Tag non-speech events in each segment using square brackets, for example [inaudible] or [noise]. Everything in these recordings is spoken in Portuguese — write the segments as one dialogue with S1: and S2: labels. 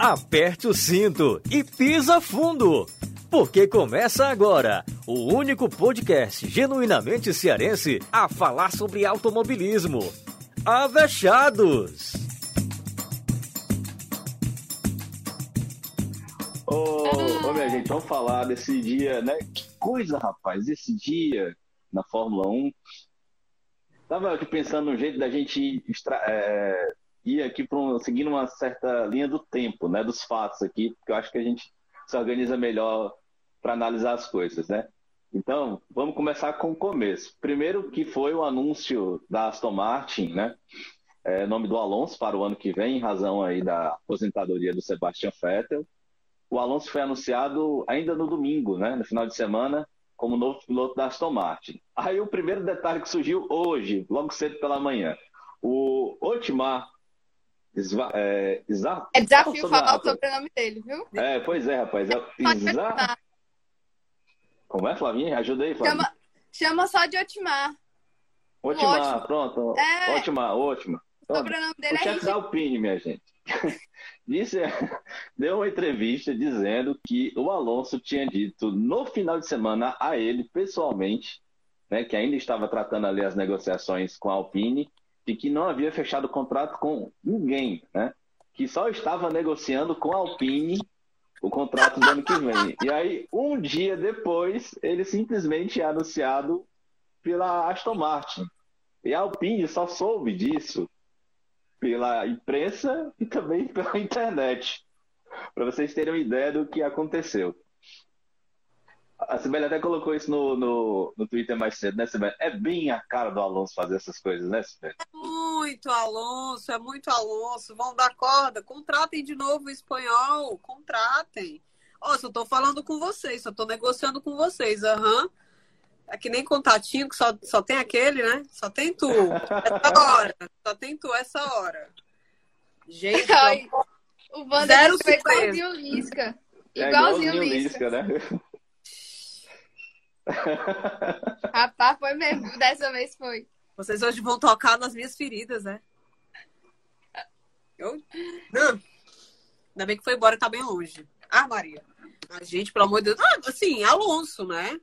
S1: aperte o cinto e pisa fundo. Porque começa agora o único podcast genuinamente cearense a falar sobre automobilismo. Avechados!
S2: Ô, ô, minha gente, vamos falar desse dia, né? Que coisa, rapaz, esse dia na Fórmula 1. Tava aqui pensando no jeito da gente extra, é, ir aqui um, seguindo uma certa linha do tempo, né? Dos fatos aqui, porque eu acho que a gente se organiza melhor para analisar as coisas, né? Então, vamos começar com o começo. Primeiro que foi o anúncio da Aston Martin, né? É, nome do Alonso para o ano que vem, em razão aí da aposentadoria do Sebastian Vettel. O Alonso foi anunciado ainda no domingo, né? No final de semana, como novo piloto da Aston Martin. Aí o primeiro detalhe que surgiu hoje, logo cedo pela manhã. O Otmar
S3: Isva, é, Isa... é desafio falar o sobrenome dele, viu?
S2: É, pois é, rapaz. É Isa... Como é, Flavinha? Ajuda aí, Flavinha.
S3: Chama, chama só de Otimar.
S2: Otimar, pronto. É... Otimar, ótima.
S3: O sobrenome dele
S2: o é da Alpine, minha gente. [laughs] Disse, [laughs] deu uma entrevista dizendo que o Alonso tinha dito no final de semana a ele, pessoalmente, né, que ainda estava tratando ali as negociações com a Alpine, e que não havia fechado contrato com ninguém, né? Que só estava negociando com a Alpine o contrato do ano que vem. E aí, um dia depois, ele simplesmente é anunciado pela Aston Martin. E a Alpine só soube disso pela imprensa e também [laughs] pela internet, para vocês terem uma ideia do que aconteceu. A Sibeli até colocou isso no, no, no Twitter mais cedo, né, Sibeli? É bem a cara do Alonso fazer essas coisas, né, Sibeli?
S4: É muito Alonso, é muito Alonso. Vão dar corda. Contratem de novo o espanhol. Contratem. Ó, oh, só tô falando com vocês, só tô negociando com vocês. Aham. Uhum. É que nem contatinho, que só, só tem aquele, né? Só tem tu. Essa [laughs] hora. Só tem tu essa hora. Gente,
S3: Ai, o Wander foi igualzinho o Lisca. Igualzinho o
S2: Lisca, né? [laughs]
S3: Rapaz, foi mesmo. Dessa vez foi.
S4: Vocês hoje vão tocar nas minhas feridas, né? Eu? Não. Ainda bem que foi embora, tá bem longe. Ah, Maria. A gente, pelo amor de Deus. Ah, assim, Alonso, né?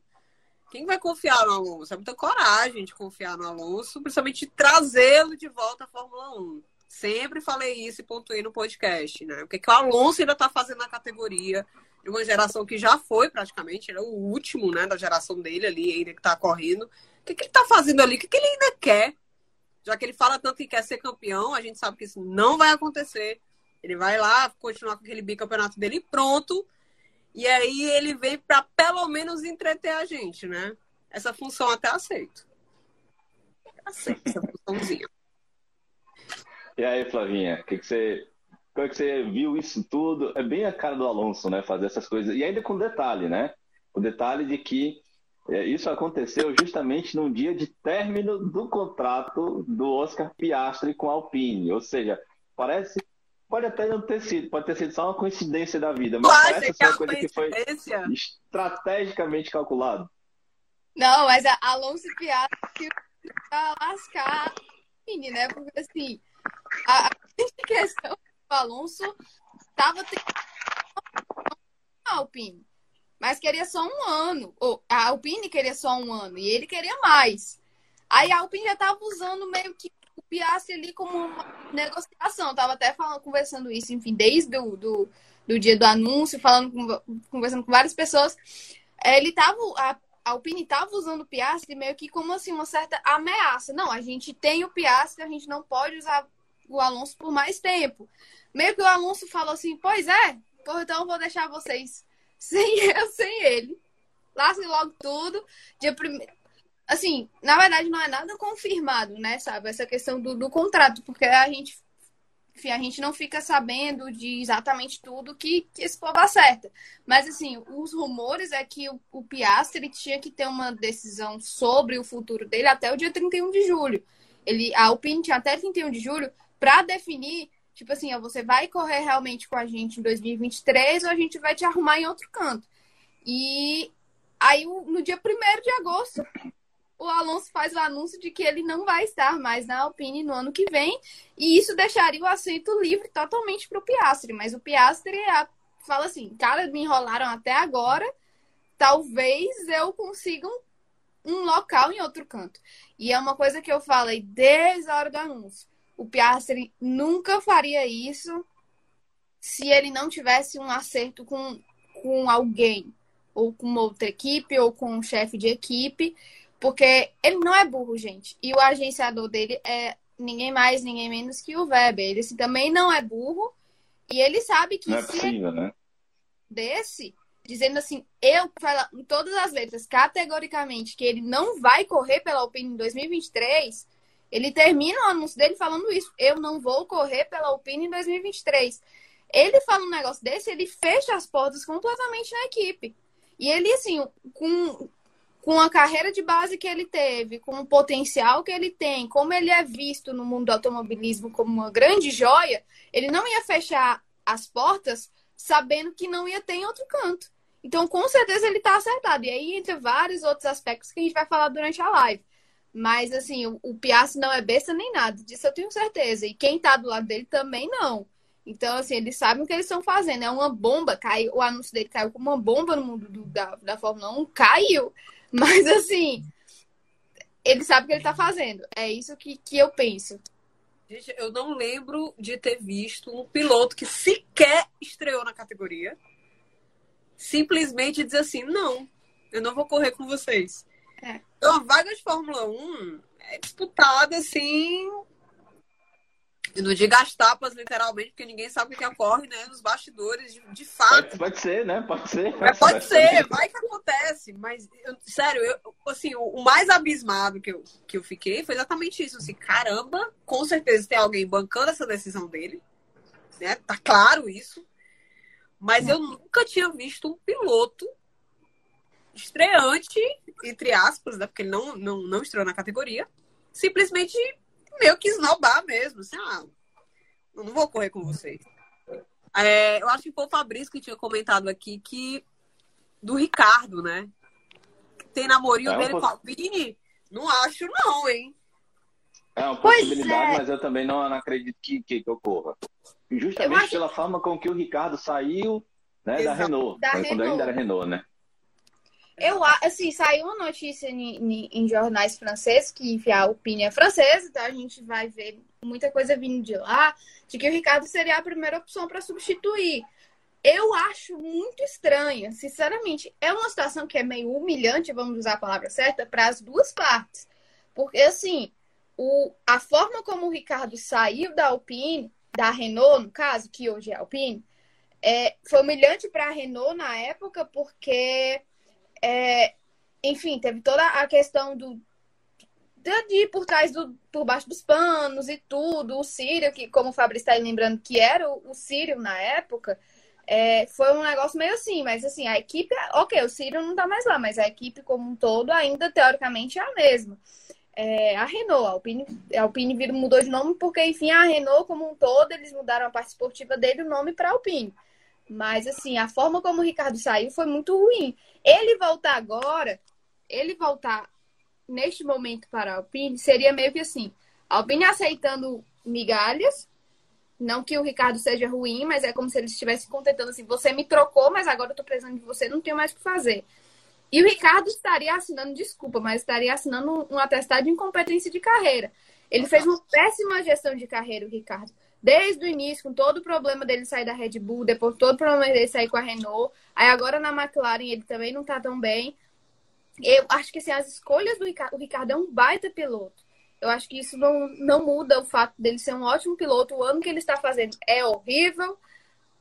S4: Quem vai confiar no Alonso? É muita coragem de confiar no Alonso, principalmente trazê-lo de volta à Fórmula 1. Sempre falei isso e pontuei no podcast, né? O que, que o Alonso ainda tá fazendo na categoria de uma geração que já foi praticamente, é o último, né, da geração dele ali, ainda que tá correndo. O que, que ele tá fazendo ali? O que, que ele ainda quer? Já que ele fala tanto que quer ser campeão, a gente sabe que isso não vai acontecer. Ele vai lá continuar com aquele bicampeonato dele pronto. E aí ele vem para pelo menos entreter a gente, né? Essa função até aceito. Aceito essa funçãozinha.
S2: E aí, Flavinha, o que, que você como é que você viu isso tudo? É bem a cara do Alonso, né? Fazer essas coisas. E ainda com detalhe, né? O detalhe de que é, isso aconteceu justamente num dia de término do contrato do Oscar Piastri com a Alpine. Ou seja, parece. Pode até não ter sido, pode ter sido só uma coincidência da vida, mas
S4: Pode
S2: parece
S4: ser
S2: uma coisa que foi estrategicamente calculado.
S3: Não, mas a Alonso Piastri vai lascar a Alpine, né? Porque assim, a, a questão Alonso estava a Alpine, mas queria só um ano. Ou, a Alpine queria só um ano e ele queria mais. Aí a Alpine já estava usando meio que o Piastri ali como uma negociação. Tava até falando, conversando isso, enfim, desde do, do, do dia do anúncio, falando com, conversando com várias pessoas. Ele tava. A, a Alpine estava usando o Piastri meio que como assim, uma certa ameaça. Não, a gente tem o Piastri, a gente não pode usar o Alonso por mais tempo. Meio que o Alonso falou assim: Pois é, então vou deixar vocês [laughs] sem eu, sem ele. Lasse logo tudo. Dia primeiro. Assim, na verdade, não é nada confirmado, né? Sabe? Essa questão do, do contrato, porque a gente enfim, a gente não fica sabendo de exatamente tudo que, que esse povo acerta. Mas, assim, os rumores é que o, o Piastri tinha que ter uma decisão sobre o futuro dele até o dia 31 de julho. Ele, a Alpine tinha até 31 de julho para definir Tipo assim, você vai correr realmente com a gente em 2023 ou a gente vai te arrumar em outro canto. E aí, no dia 1 de agosto, o Alonso faz o anúncio de que ele não vai estar mais na Alpine no ano que vem, e isso deixaria o assento livre totalmente para o Piastri. Mas o Piastri fala assim: cara, me enrolaram até agora, talvez eu consiga um, um local em outro canto. E é uma coisa que eu falei desde a hora do anúncio. O Piastri nunca faria isso se ele não tivesse um acerto com, com alguém, ou com outra equipe, ou com um chefe de equipe, porque ele não é burro, gente. E o agenciador dele é ninguém mais, ninguém menos que o Weber. Ele assim, também não é burro. E ele sabe que
S2: não é possível, né?
S3: desse, dizendo assim, eu falo em todas as letras, categoricamente, que ele não vai correr pela Alpine em 2023, ele termina o anúncio dele falando isso. Eu não vou correr pela Alpine em 2023. Ele fala um negócio desse, ele fecha as portas completamente na equipe. E ele, assim, com, com a carreira de base que ele teve, com o potencial que ele tem, como ele é visto no mundo do automobilismo como uma grande joia, ele não ia fechar as portas sabendo que não ia ter em outro canto. Então, com certeza, ele está acertado. E aí, entre vários outros aspectos que a gente vai falar durante a live. Mas, assim, o, o Piastri não é besta nem nada. Disso eu tenho certeza. E quem está do lado dele também não. Então, assim, eles sabem o que eles estão fazendo. É uma bomba, caiu, o anúncio dele caiu como uma bomba no mundo do, da, da Fórmula 1, caiu. [laughs] Mas, assim, ele sabe o que ele está fazendo. É isso que, que eu penso.
S4: Gente, eu não lembro de ter visto um piloto que sequer estreou na categoria simplesmente dizer assim: não, eu não vou correr com vocês.
S3: É.
S4: Então, a vaga de Fórmula 1 é disputada assim e não diga as tapas, literalmente, porque ninguém sabe o que ocorre, né? Nos bastidores, de, de fato.
S2: Pode, pode, ser, né? Pode ser.
S4: Mas pode ser, vai que acontece. Mas, eu, sério, eu, assim, o, o, mais abismado que eu, que eu fiquei foi exatamente isso. Assim, caramba, com certeza tem alguém bancando essa decisão dele. Né? Tá claro isso. Mas eu nunca tinha visto um piloto estreante, entre aspas, né? porque ele não, não, não estreou na categoria, simplesmente meio que esnobar mesmo. Assim, ah, não vou correr com vocês. É, eu acho que foi o Fabrício que tinha comentado aqui que do Ricardo, né? Tem namorinho é dele poss... com a Alpine? Não acho, não, hein?
S2: É uma possibilidade, é. mas eu também não, não acredito que, que, que, ocorra. Justamente acho... pela forma com que o Ricardo saiu né, da Renault. Da Renault. Quando ainda era Renault, né?
S3: Eu, assim, saiu uma notícia em, em, jornais franceses que, enfim, a opinião é francesa, então a gente vai ver muita coisa vindo de lá, de que o Ricardo seria a primeira opção para substituir. Eu acho muito estranho, sinceramente. É uma situação que é meio humilhante, vamos usar a palavra certa, para as duas partes. Porque, assim, o, a forma como o Ricardo saiu da Alpine, da Renault, no caso, que hoje é Alpine, é, foi humilhante para a Renault na época, porque é, enfim, teve toda a questão do de ir por trás do por baixo dos panos e tudo, o Sírio, que como o Fabrício está lembrando que era o, o Sírio na época, é, foi um negócio meio assim, mas assim, a equipe, ok, o Sírio não está mais lá, mas a equipe como um todo ainda teoricamente é a mesma. É, a Renault, a Alpine, a Alpine mudou de nome porque, enfim, a Renault como um todo, eles mudaram a parte esportiva dele o nome para Alpine. Mas, assim, a forma como o Ricardo saiu foi muito ruim. Ele voltar agora, ele voltar neste momento para a Alpine, seria meio que assim: a Alpine aceitando migalhas. Não que o Ricardo seja ruim, mas é como se ele estivesse contentando assim: você me trocou, mas agora eu tô precisando de você, não tenho mais o que fazer. E o Ricardo estaria assinando, desculpa, mas estaria assinando um atestado de incompetência de carreira. Ele fez uma péssima gestão de carreira, o Ricardo desde o início, com todo o problema dele sair da Red Bull, depois todo o problema dele sair com a Renault. Aí agora na McLaren ele também não tá tão bem. Eu acho que assim, as escolhas do Ricardo, o Ricardo é um baita piloto. Eu acho que isso não, não muda o fato dele ser um ótimo piloto. O ano que ele está fazendo é horrível,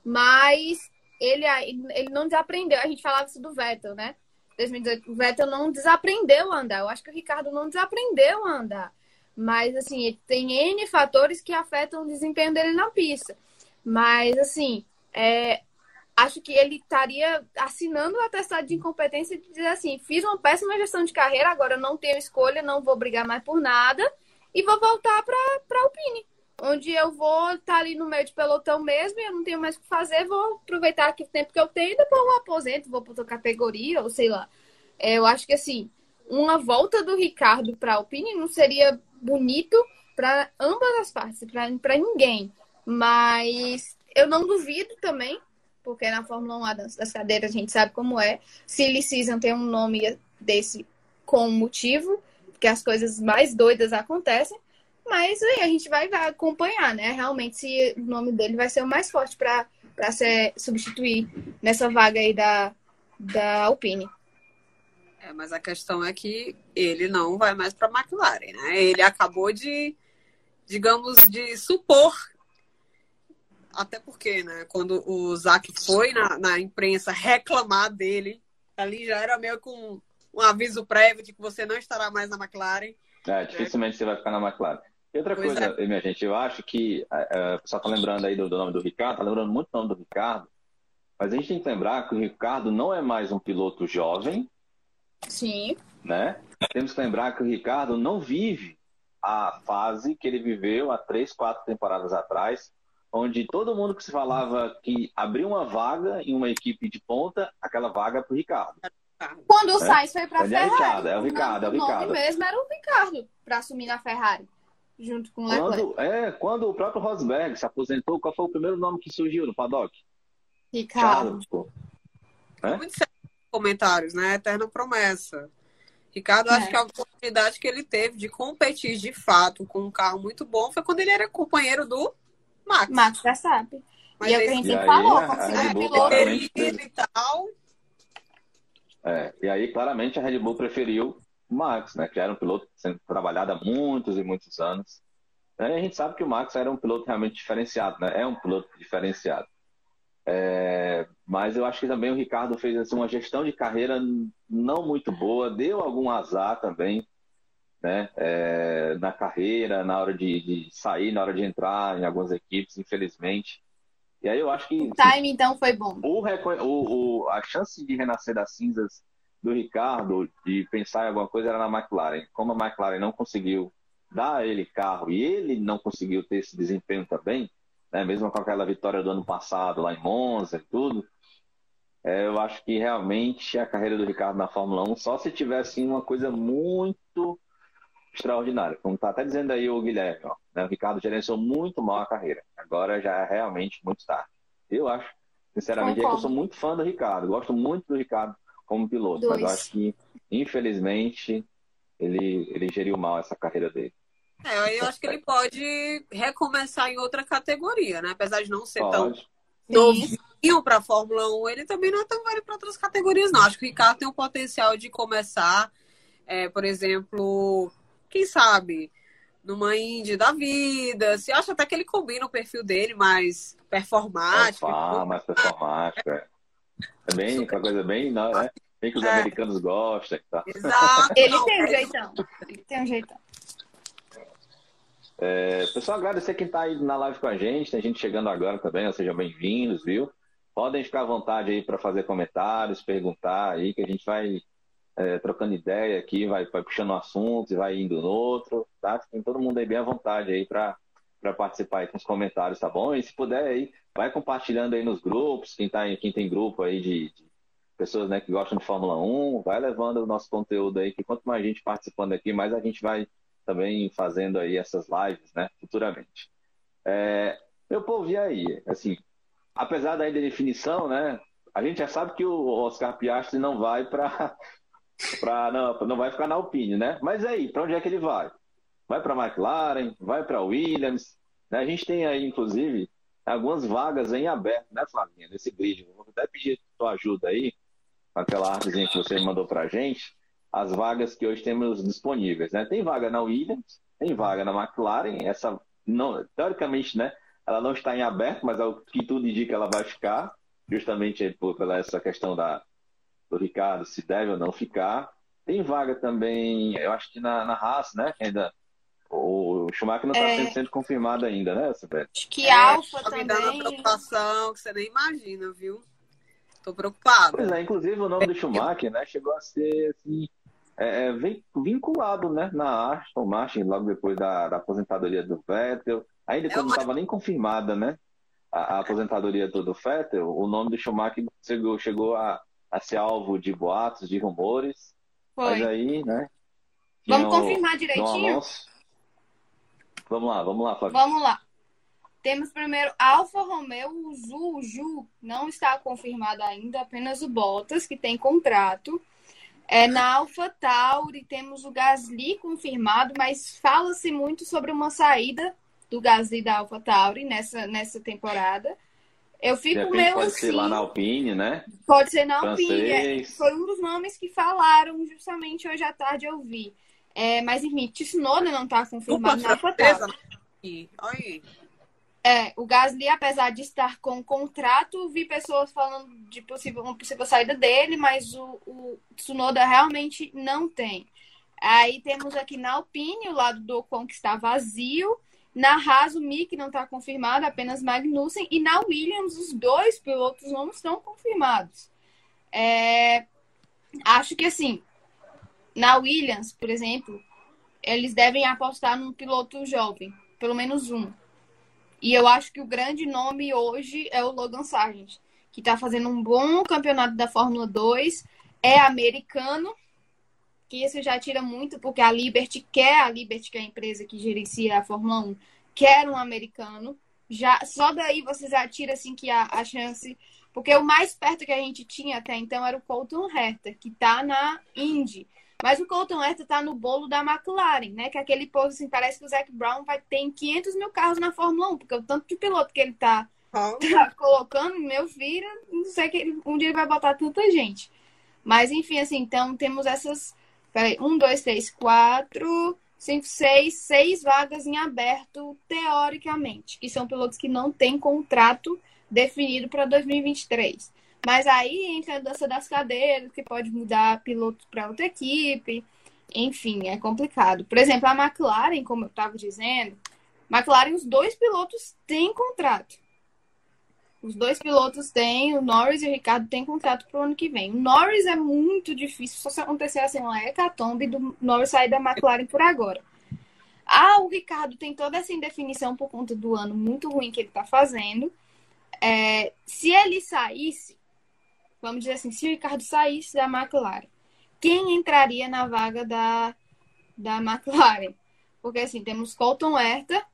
S3: mas ele, ele não desaprendeu. A gente falava isso do Vettel, né? 2018, o Vettel não desaprendeu a andar. Eu acho que o Ricardo não desaprendeu a andar. Mas, assim, tem N fatores que afetam o desempenho dele na pista. Mas, assim, é, acho que ele estaria assinando o atestado de incompetência e dizer assim: fiz uma péssima gestão de carreira, agora não tenho escolha, não vou brigar mais por nada e vou voltar para a Alpine, onde eu vou estar tá ali no meio de pelotão mesmo eu não tenho mais o que fazer, vou aproveitar aqui o tempo que eu tenho e depois eu aposento, vou para outra categoria ou sei lá. É, eu acho que assim, uma volta do Ricardo para a Alpine não seria bonito para ambas as partes, para ninguém. Mas eu não duvido também, porque na Fórmula 1 das cadeiras a gente sabe como é. Silly Season tem um nome desse com motivo, porque as coisas mais doidas acontecem. Mas aí a gente vai, vai acompanhar, né? Realmente se o nome dele vai ser o mais forte para ser substituir nessa vaga aí da, da Alpine.
S4: É, mas a questão é que ele não vai mais para a McLaren, né? Ele acabou de, digamos, de supor até porque, né, quando o Zac foi na, na imprensa reclamar dele, ali já era meio com um aviso prévio de que você não estará mais na McLaren.
S2: É, dificilmente né? você vai ficar na McLaren. E outra pois coisa, é. minha gente, eu acho que é, o pessoal tá lembrando aí do, do, nome do Ricardo, tá lembrando muito o nome do Ricardo, mas a gente tem que lembrar que o Ricardo não é mais um piloto jovem.
S3: Sim.
S2: Né? Temos que lembrar que o Ricardo não vive a fase que ele viveu há três, quatro temporadas atrás, onde todo mundo que se falava que abriu uma vaga em uma equipe de ponta, aquela vaga é para o Ricardo.
S3: Quando o é? Sainz foi para a
S2: Ferrari, é, Ricardo, é o Ricardo, é o
S3: Ricardo. O nome mesmo era o Ricardo para assumir na Ferrari, junto com o Leclerc.
S2: Quando, é, quando o próprio Rosberg se aposentou, qual foi o primeiro nome que surgiu no paddock?
S3: Ricardo.
S4: é? Muitos comentários, né? Eterna promessa. Ricardo, acho é. que a oportunidade que ele teve de competir de fato com um carro muito bom foi quando ele era companheiro do Max.
S3: Max Verstappen. Mas e é o que a gente sempre falou, conseguiu piloto
S2: e tal. É, e aí, claramente, a Red Bull preferiu o Max, né? Que era um piloto sendo trabalhado há muitos e muitos anos. E a gente sabe que o Max era um piloto realmente diferenciado, né? É um piloto diferenciado. É, mas eu acho que também o Ricardo fez assim, uma gestão de carreira não muito boa, deu algum azar também né, é, na carreira, na hora de, de, sair, na hora de entrar em algumas equipes, infelizmente. E aí eu acho que.
S3: O time, então, foi bom.
S2: O, o, o, a chance de renascer das cinzas do Ricardo, de pensar em alguma coisa, era na McLaren. Como a McLaren não conseguiu dar a ele carro e ele não conseguiu ter esse desempenho também, né, mesmo com aquela vitória do ano passado lá em Monza e tudo, é, eu acho que realmente a carreira do Ricardo na Fórmula 1, só se tivesse uma coisa muito extraordinária. Como está até dizendo aí o Guilherme, ó, né? o Ricardo gerenciou muito mal a carreira. Agora já é realmente muito tarde. Eu acho, sinceramente, é que eu sou muito fã do Ricardo. Gosto muito do Ricardo como piloto, Dois. mas eu acho que, infelizmente, ele, ele geriu mal essa carreira dele.
S4: É, eu acho que ele pode recomeçar em outra categoria, né? Apesar de não ser pode. tão novinho para a Fórmula 1, ele também não é tão velho para outras categorias, não. Acho que o Ricardo tem o potencial de começar, é, por exemplo, quem sabe, numa indie da vida. Se acha até que ele combina o perfil dele mais performático.
S2: Ah, mais performático, é. É bem, uma coisa bem, não, né? Bem que os é. americanos gostam. Tá?
S3: Exato. Ele tem um jeitão. Ele tem um jeitão.
S2: É, pessoal, agradecer quem está aí na live com a gente. Tem gente chegando agora também, sejam bem-vindos, viu? Podem ficar à vontade aí para fazer comentários, perguntar aí, que a gente vai é, trocando ideia aqui, vai, vai puxando um assunto e vai indo no outro, tá? Tem todo mundo aí bem à vontade aí para participar aí com os comentários, tá bom? E se puder aí, vai compartilhando aí nos grupos, quem, tá, quem tem grupo aí de, de pessoas né, que gostam de Fórmula 1, vai levando o nosso conteúdo aí, que quanto mais gente participando aqui, mais a gente vai também fazendo aí essas lives, né, futuramente. É, meu povo, e aí? Assim, apesar da indefinição, né, a gente já sabe que o Oscar Piastri não vai para [laughs] Pra, não, não vai ficar na Alpine, né? Mas aí, para onde é que ele vai? Vai para McLaren, vai para Williams. Né? A gente tem aí, inclusive, algumas vagas em aberto, né, Flavinha? Nesse grid. Vou até pedir tua ajuda aí, aquela artezinha que você mandou para a gente, as vagas que hoje temos disponíveis. Né? Tem vaga na Williams, tem vaga na McLaren. Essa, não, teoricamente, né? Ela não está em aberto, mas é o que tudo indica ela vai ficar, justamente por, pela essa questão da, do Ricardo, se deve ou não ficar. Tem vaga também, eu acho que na, na Haas, né? ainda o Schumacher não está é... sendo confirmado ainda, né, Sibete?
S3: Acho que é, Alfa tá também.
S4: me dando preocupação que você nem imagina, viu? Tô preocupado.
S2: Pois é, inclusive o nome do Schumacher, né, chegou a ser assim, é, é vinculado, né, na Aston Martin logo depois da, da aposentadoria do Vettel. Ainda é quando não estava nem confirmada, né, a, a aposentadoria do, do Vettel, o nome do Schumacher chegou, chegou a, a ser alvo de boatos, de rumores. Mas aí, né?
S3: Vamos confirmar direitinho?
S2: Vamos lá, vamos lá, Fábio.
S3: Vamos lá. Temos primeiro Alfa Romeo, o Zu, o Ju, não está confirmado ainda, apenas o Bottas, que tem contrato. É, na Alfa Tauri temos o Gasly confirmado, mas fala-se muito sobre uma saída do Gasly da Alfa Tauri nessa, nessa temporada. Eu fico
S2: repente
S3: meio
S2: pode
S3: assim.
S2: ser lá na Alpine, né?
S3: Pode ser na Alpine. é. Foi um dos nomes que falaram justamente hoje à tarde eu vi. É, mas enfim, Tsunoda não está confirmado na Alfa Tauri.
S4: Olha aí.
S3: É, o Gasly, apesar de estar com contrato, vi pessoas falando de possível, uma possível saída dele, mas o, o Tsunoda realmente não tem. Aí temos aqui na Alpine, o lado do Ocon que está vazio. Na Haas, o Mick não está confirmado, apenas Magnussen. E na Williams, os dois pilotos não estão confirmados. É, acho que assim, na Williams, por exemplo, eles devem apostar num piloto jovem, pelo menos um. E eu acho que o grande nome hoje é o Logan Sargent, que está fazendo um bom campeonato da Fórmula 2, é americano, que isso já tira muito, porque a Liberty quer, a Liberty, que é a empresa que gerencia a Fórmula 1, quer um americano. Já, só daí você já assim que a, a chance. Porque o mais perto que a gente tinha até então era o Colton Herta, que tá na Indy. Mas o Colton Herta tá no bolo da McLaren, né? Que é aquele povo assim, parece que o Zac Brown vai ter 500 mil carros na Fórmula 1, porque o tanto de piloto que ele tá tá colocando, meu filho, não sei que ele- um dia ele vai botar tanta gente. Mas enfim, assim, então temos essas. Peraí, um, dois, três, quatro, cinco, seis, seis vagas em aberto, teoricamente, que são pilotos que não têm contrato definido para 2023. Mas aí entra a dança das cadeiras, que pode mudar piloto para outra equipe. Enfim, é complicado. Por exemplo, a McLaren, como eu estava dizendo, McLaren, os dois pilotos têm contrato. Os dois pilotos têm, o Norris e o Ricardo têm contrato para o ano que vem. O Norris é muito difícil, só se acontecer assim uma hecatombe do Norris sair da McLaren por agora. Ah, o Ricardo tem toda essa indefinição por conta do ano muito ruim que ele está fazendo. É, se ele saísse, vamos dizer assim, se o Ricardo saísse da McLaren, quem entraria na vaga da, da McLaren? Porque assim, temos Colton Herta,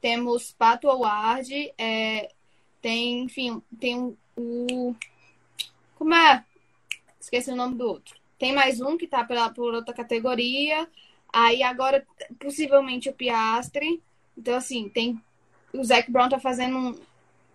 S3: temos Pato Howard, é, tem, enfim, tem o, o- Como é? Esqueci o nome do outro. Tem mais um que tá pela, por outra categoria. Aí agora, possivelmente, o Piastre. Então, assim, tem. O Zac Brown tá fazendo um,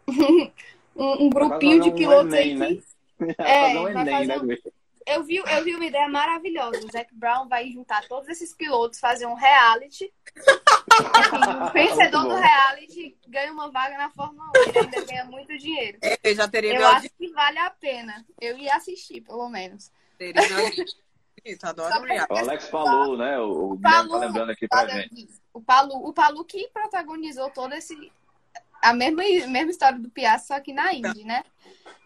S3: [laughs] um, um grupinho de
S2: um
S3: pilotos aí que
S2: né? [laughs]
S3: É,
S2: fazer um
S3: vai
S2: Enem,
S3: fazer
S2: né,
S3: um- eu vi, eu vi uma ideia maravilhosa. O Zac Brown vai juntar todos esses pilotos, fazer um reality. Assim, o [laughs] vencedor
S2: Muito
S3: do reality ganha uma vaga na Fórmula 1. Ele ainda ganha muito dinheiro.
S4: Eu já teria
S3: Eu acho que vale a pena. Eu ia assistir, pelo menos.
S4: teria audiência. [laughs] Adoro.
S2: O Alex falou, né? O, o
S3: Palu,
S2: tá lembrando aqui pra gente.
S3: aqui, O Palu, o Palu que protagonizou todo esse. A mesma, mesma história do Piastri, só que na Indy, né?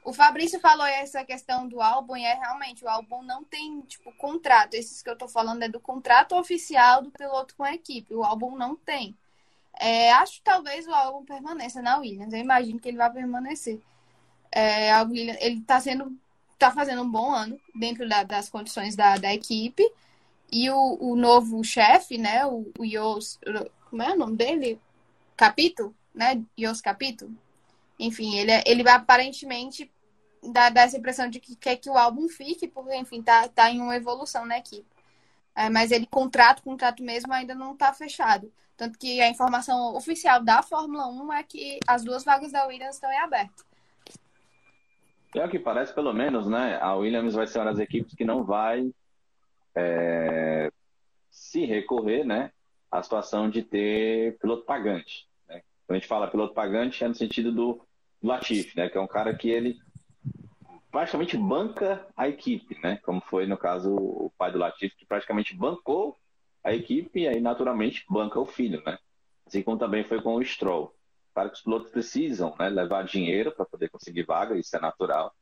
S3: O Fabrício falou essa questão do álbum, e é realmente, o álbum não tem, tipo, contrato. Esses que eu tô falando é do contrato oficial do piloto com a equipe. O álbum não tem. É, acho que talvez o álbum permaneça na Williams. Eu imagino que ele vai permanecer. É, a Williams, ele tá sendo. tá fazendo um bom ano dentro da- das condições da, da equipe. E o, o novo chefe, né? O, o Yos. Como é o nome dele? Capito, né? Yos Capito. Enfim, ele, é- ele aparentemente dar, dar essa impressão de que quer que o álbum fique, porque, enfim, tá, tá em uma evolução na equipe. É, mas ele, contrato, contrato mesmo, ainda não tá fechado. Tanto que a informação oficial da Fórmula 1 é que as duas vagas da Williams estão em aberto.
S2: É o que parece, pelo menos, né? A Williams vai ser uma das equipes que não vai é, se recorrer, né? À situação de ter piloto pagante. Quando a gente fala piloto pagante, é no sentido do Latifi, né? Que é um cara que ele praticamente banca a equipe, né? Como foi no caso o pai do Latifi, que praticamente bancou a equipe e aí naturalmente banca o filho, né? Assim como também foi com o Stroll. Claro que os pilotos precisam né, levar dinheiro para poder conseguir vaga, isso é natural,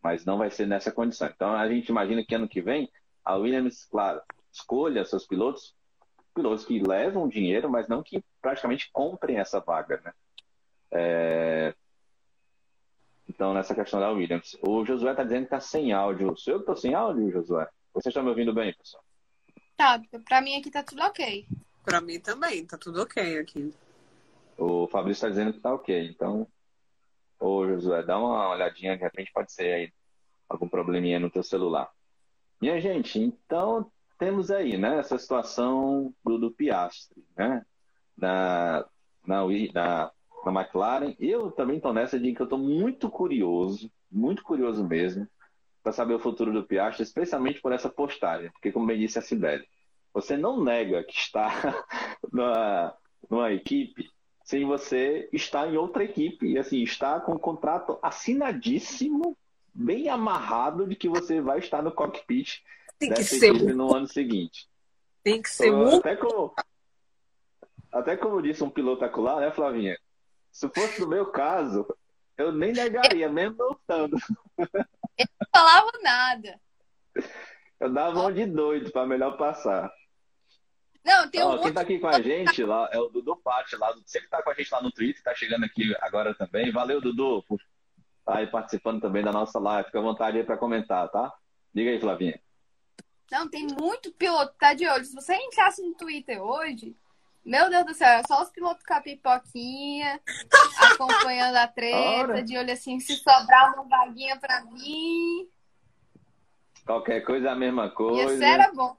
S2: mas não vai ser nessa condição. Então a gente imagina que ano que vem a Williams, claro, escolha seus pilotos, pilotos que levam dinheiro, mas não que praticamente comprem essa vaga, né? É, Então nessa questão da Williams, o Josué está dizendo que está sem áudio. Sou eu que estou sem áudio, Josué? Vocês estão me ouvindo bem, pessoal?
S3: Tá, pra mim aqui tá tudo ok.
S4: Pra mim também, tá tudo ok aqui.
S2: O Fabrício está dizendo que tá ok. Então, ô Josué, dá uma olhadinha, de repente pode ser aí algum probleminha no teu celular. Minha gente, então temos aí, né, essa situação do, do Piastri, né, na, na, na, na McLaren. Eu também estou nessa de que eu estou muito curioso, muito curioso mesmo, para saber o futuro do Piastri, especialmente por essa postagem, porque como bem disse a Sibeli, você não nega que está [laughs] numa, numa equipe sem você estar em outra equipe e assim estar com um contrato assinadíssimo, bem amarrado de que você vai estar no cockpit
S4: Tem que
S2: dessa
S4: ser
S2: equipe
S4: muito,
S2: no ano seguinte.
S4: tem que ser
S2: Eu-
S4: muito.
S2: Até como, até como disse um piloto acular, né, Flavinha? Se fosse no meu caso, eu nem negaria, mesmo não estando.
S3: Não falava nada.
S2: Eu dava uma de doido para melhor passar.
S3: Não, tem um
S2: Ó, quem tá aqui com a gente lá é o Dudu Patti, lá, do- sempre tá com a gente lá no Twitter, tá chegando aqui agora também. Valeu, Dudu, por estar aí participando também da nossa live. Fica à vontade aí para comentar, tá? Diga aí, Flavinha.
S3: Não, tem muito piloto que tá de olho. Se você entrasse no Twitter hoje, meu Deus do céu, é só os pilotos com a pipoquinha, [laughs] acompanhando a treta,
S2: Ora.
S3: de olho assim, se sobrar uma vaguinha pra mim.
S2: Qualquer coisa é a mesma coisa.
S3: esse era bom.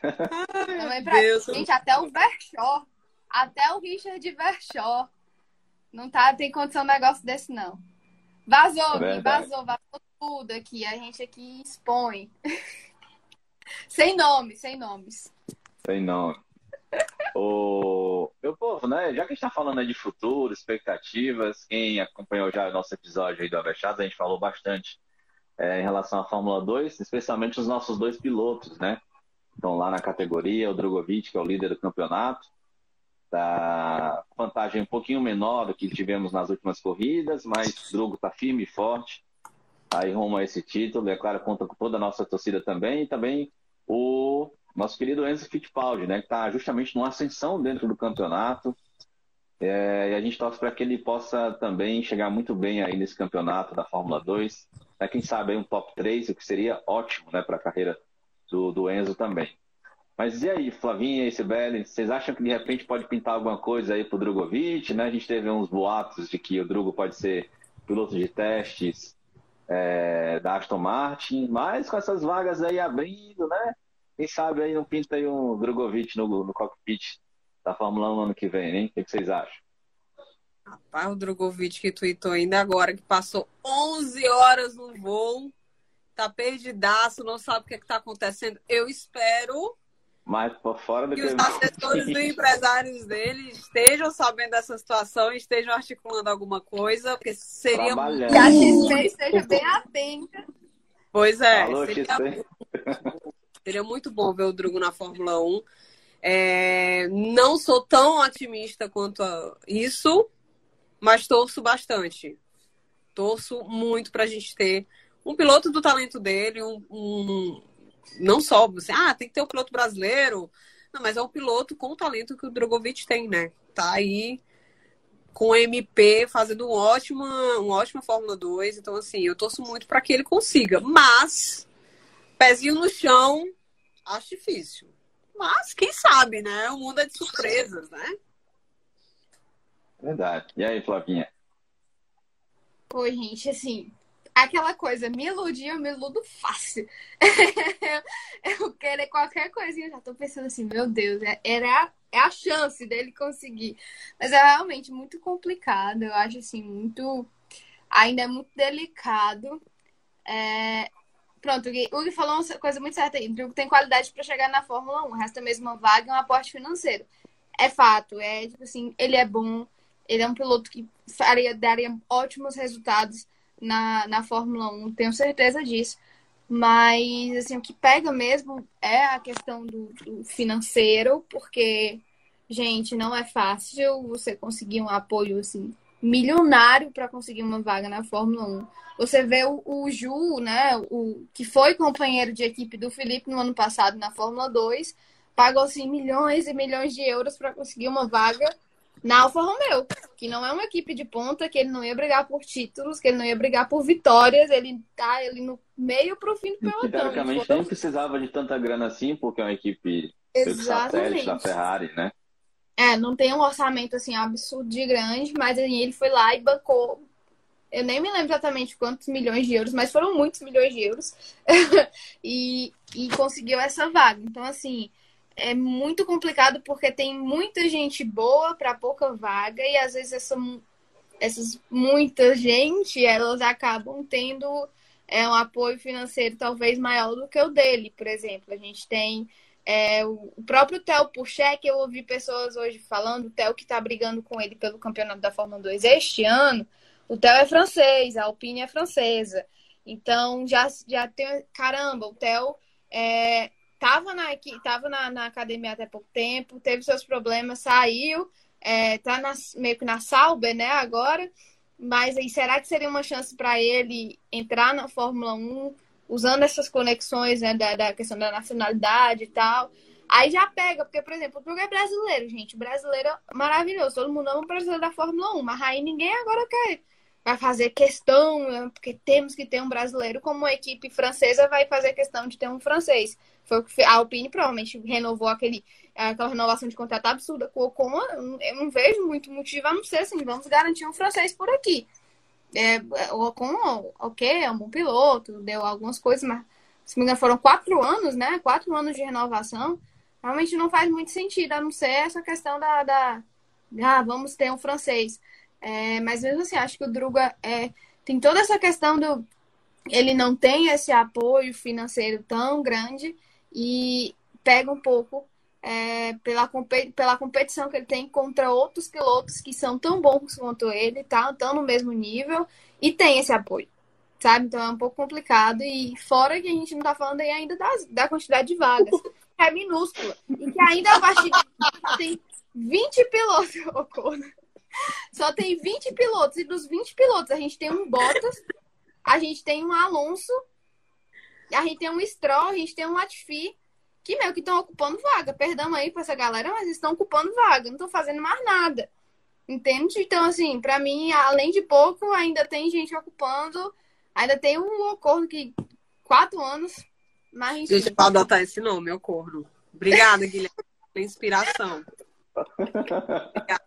S3: Também pra...
S4: Deus.
S3: Gente, até o Vershaw, até o Richard Vershaw, não tá, tem condição um negócio desse, não. Vazou,
S2: Verdade.
S3: vazou, vazou tudo aqui. A gente aqui expõe. [laughs] sem nomes, sem nomes.
S2: Sei não. O meu povo, né? Já que a gente está falando aí de futuro, expectativas, quem acompanhou já o nosso episódio aí do Avechados, a gente falou bastante é, em relação à Fórmula 2, especialmente os nossos dois pilotos, né? Estão lá na categoria, o Drogovic, que é o líder do campeonato, tá vantagem um pouquinho menor do que tivemos nas últimas corridas, mas o Drogo está firme e forte aí rumo a esse título, é claro, conta com toda a nossa torcida também, e também o nosso querido Enzo Fittipaldi, né, que está justamente numa ascensão dentro do campeonato. É, e a gente torce para que ele possa também chegar muito bem aí nesse campeonato da Fórmula 2. Né, quem sabe aí um top 3, o que seria ótimo né, para a carreira do, do Enzo também. Mas e aí, Flavinha e Sibeli, vocês acham que de repente pode pintar alguma coisa aí pro Drogovic? Né? A gente teve uns boatos de que o Drogo pode ser piloto de testes é, da Aston Martin, mas com essas vagas aí abrindo, né? Quem sabe aí não pinta aí um Drogovic no, no cockpit da Fórmula 1 ano que vem, hein? O que vocês acham?
S4: Rapaz, o Drogovic que tweetou ainda agora, que passou 11 horas no voo, tá perdidaço, não sabe o que, que tá acontecendo. Eu espero
S2: Mais por fora do
S4: que
S2: que.
S4: os assessores e empresários dele estejam sabendo dessa situação e estejam articulando alguma coisa, porque seria.
S2: Trabalhando.
S3: Que a XP esteja bem atenta.
S4: Pois é,
S2: Alô,
S4: seria, seria muito bom ver o Drugo na Fórmula 1. É, não sou tão otimista quanto a isso, mas torço bastante. Torço muito para a gente ter um piloto do talento dele, um, um- não só assim, ah, tem que ter um piloto brasileiro, não, mas é um piloto com o talento que o Drogovic tem, né? Tá aí com o MP fazendo um ótima, uma ótima Fórmula 2, então assim, eu torço muito para que ele consiga, mas pezinho no chão, acho difícil. Mas quem sabe, né? O mundo é de surpresas, né?
S2: Verdade. E aí, Flavinha?
S3: Pô, gente, assim, aquela coisa, me iludir, eu me iludo fácil. [laughs] eu querer qualquer coisinha, eu já tô pensando assim, meu Deus, é, era a, é a chance dele conseguir. Mas é realmente muito complicado, eu acho assim, muito. Ainda é muito delicado. É, Pronto, o Gui, o Gui falou uma coisa muito certa aí. Drugo tem qualidade para chegar na Fórmula 1. Resta mesmo uma vaga e um aporte financeiro. É fato, é tipo assim, ele é bom, ele é um piloto que faria, daria ótimos resultados na, na Fórmula 1, tenho certeza disso. Mas, assim, o que pega mesmo é a questão do, do financeiro, porque, gente, não é fácil você conseguir um apoio, assim, milionário para conseguir uma vaga na Fórmula 1. Você vê o, o Ju, né, o, que foi companheiro de equipe do Felipe no ano passado na Fórmula 2, pagou, assim, milhões e milhões de euros para conseguir uma vaga na Alfa Romeo. que não é uma equipe de ponta, que ele não ia brigar por títulos, que ele não ia brigar por vitórias, ele tá ali no meio pro fim do pelotão.
S2: Teoricamente nem precisava de tanta grana assim, porque é uma equipe satélite da Ferrari, né?
S3: É, não tem um orçamento assim absurdo de grande, mas ele foi lá e bancou. Eu nem me lembro exatamente quantos milhões de euros, mas foram muitos milhões de euros. [laughs] e, e conseguiu essa vaga. Então, assim, é muito complicado porque tem muita gente boa para pouca vaga e às vezes essa, essas muita gente elas acabam tendo é, um apoio financeiro talvez maior do que o dele, por exemplo. A gente tem é, o próprio Theo Puchek, eu ouvi pessoas hoje falando, o Theo que está brigando com ele pelo campeonato da Fórmula 2 este ano, o Theo é francês, a Alpine é francesa. Então já, já tem. Caramba, o Theo é, tava na, tava na, na academia até pouco tempo, teve seus problemas, saiu, é, tá na, meio que na Sauber, né, agora. Mas aí, será que seria uma chance para ele entrar na Fórmula 1, usando essas conexões, né, da, da questão da nacionalidade e tal? Aí já pega, porque, por exemplo, o Druga é brasileiro, gente. O brasileiro é maravilhoso. Todo mundo ama o brasileiro da Fórmula 1. Mas aí ninguém agora quer vai fazer questão, né, porque temos que ter um brasileiro, como a equipe francesa vai fazer questão de ter um francês. Foi que a Alpine provavelmente renovou aquele, aquela renovação de contrato absurda com o Ocon. Eu não vejo muito motivo a não ser assim, vamos garantir um francês por aqui. É, o Ocon, ok, é um bom piloto, deu algumas coisas, mas se me engano foram quatro anos, né? Quatro anos de renovação. Realmente não faz muito sentido, a não ser essa questão da, da ah, vamos ter um francês. É, mas mesmo assim, acho que o Druga é, tem toda essa questão do. Ele não tem esse apoio financeiro tão grande e pega um pouco é, pela, pela competição que ele tem contra outros pilotos que são tão bons quanto ele, tá? Estão no mesmo nível e tem esse apoio, sabe? Então é um pouco complicado. E fora que a gente não tá falando aí ainda das, da quantidade de vagas, é minúscula. E que ainda a partir de tem 20 pilotos. Só tem 20 pilotos. E dos 20 pilotos, a gente tem um Bottas, a gente tem um Alonso, a gente tem um Stroll, a gente tem um Latifi, que meio que estão ocupando vaga. Perdão aí pra essa galera, mas estão ocupando vaga, não estão fazendo mais nada. Entende? Então, assim, para mim, além de pouco, ainda tem gente ocupando. Ainda tem um acordo que quatro anos. Mas...
S4: Gente, para adotar esse nome, Ocorro. Obrigada, Guilherme, pela inspiração. [laughs]
S3: Obrigada.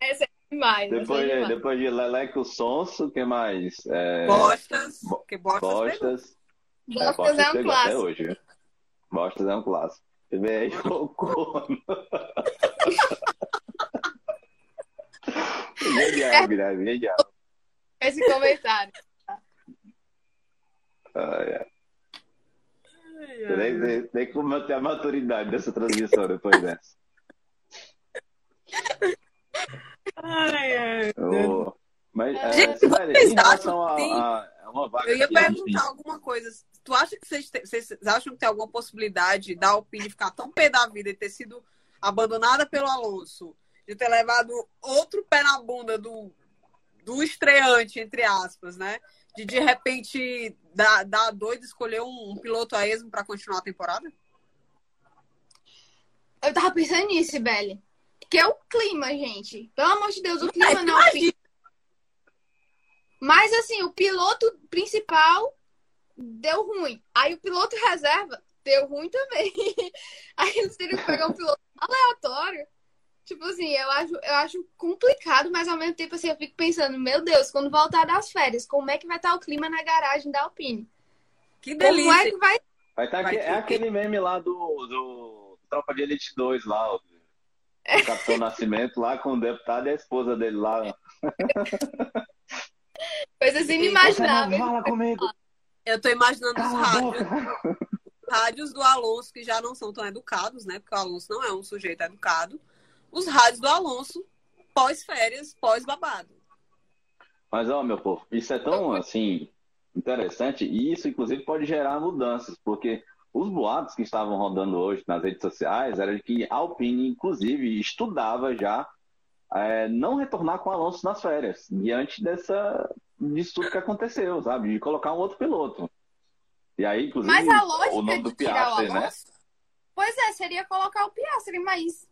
S3: Essa é demais.
S2: Depois, é depois de Leleco Sonso, o que mais? É...
S4: Bostas. Que
S2: Bostas.
S3: Bostas, é, Bostas é um clássico. Até hoje?
S2: Bostas é um clássico. Vem corno. [laughs] Genial, Guilherme, genial.
S3: Esse comentário.
S2: Ah, é. Nem, nem, nem como manter a maturidade dessa transmissão depois dessa.
S4: Ai, ai.
S2: Oh, mas, é, Gente, sério, em relação a, a, a, uma vaga
S4: Eu ia perguntar alguma coisa. Tu acha que vocês, vocês acham que tem alguma possibilidade da Alpine ficar tão pé da vida e ter sido abandonada pelo Alonso, de ter levado outro pé na bunda do, do estreante, entre aspas, né? De de repente dar, dar doido escolher um, um piloto a esmo para continuar a temporada?
S3: Eu tava pensando nisso, Belly. Que é o clima, gente. Pelo amor de Deus, o clima não é Mas assim, o piloto principal deu ruim. Aí o piloto reserva deu ruim também. [laughs] Aí eles teriam que pegar um piloto aleatório. Tipo assim, eu acho, eu acho complicado, mas ao mesmo tempo assim, eu fico pensando, meu Deus, quando voltar das férias, como é que vai estar o clima na garagem da Alpine?
S4: Que delícia. Como é que
S3: vai.
S2: Vai estar vai é aquele meme lá do, do Tropa de Elite 2 lá, o Capitão [laughs] Nascimento lá com o deputado e a esposa dele lá.
S3: Coisas inimagináveis.
S2: Fala comigo.
S4: Eu tô imaginando os rádios. [laughs] Rádios do Alonso, que já não são tão educados, né? Porque o Alonso não é um sujeito educado. Os rádios do Alonso, pós-férias, pós-babado.
S2: Mas, ó, meu povo, isso é tão, [laughs] assim, interessante. E isso, inclusive, pode gerar mudanças. Porque os boatos que estavam rodando hoje nas redes sociais era de que a Alpine, inclusive, estudava já é, não retornar com o Alonso nas férias, diante dessa, disso tudo que aconteceu, sabe? De colocar um outro piloto. E aí, inclusive,
S3: mas a lógica
S2: o nome
S3: do
S2: Piastri,
S3: né? Pois é, seria colocar o Piastri, mas.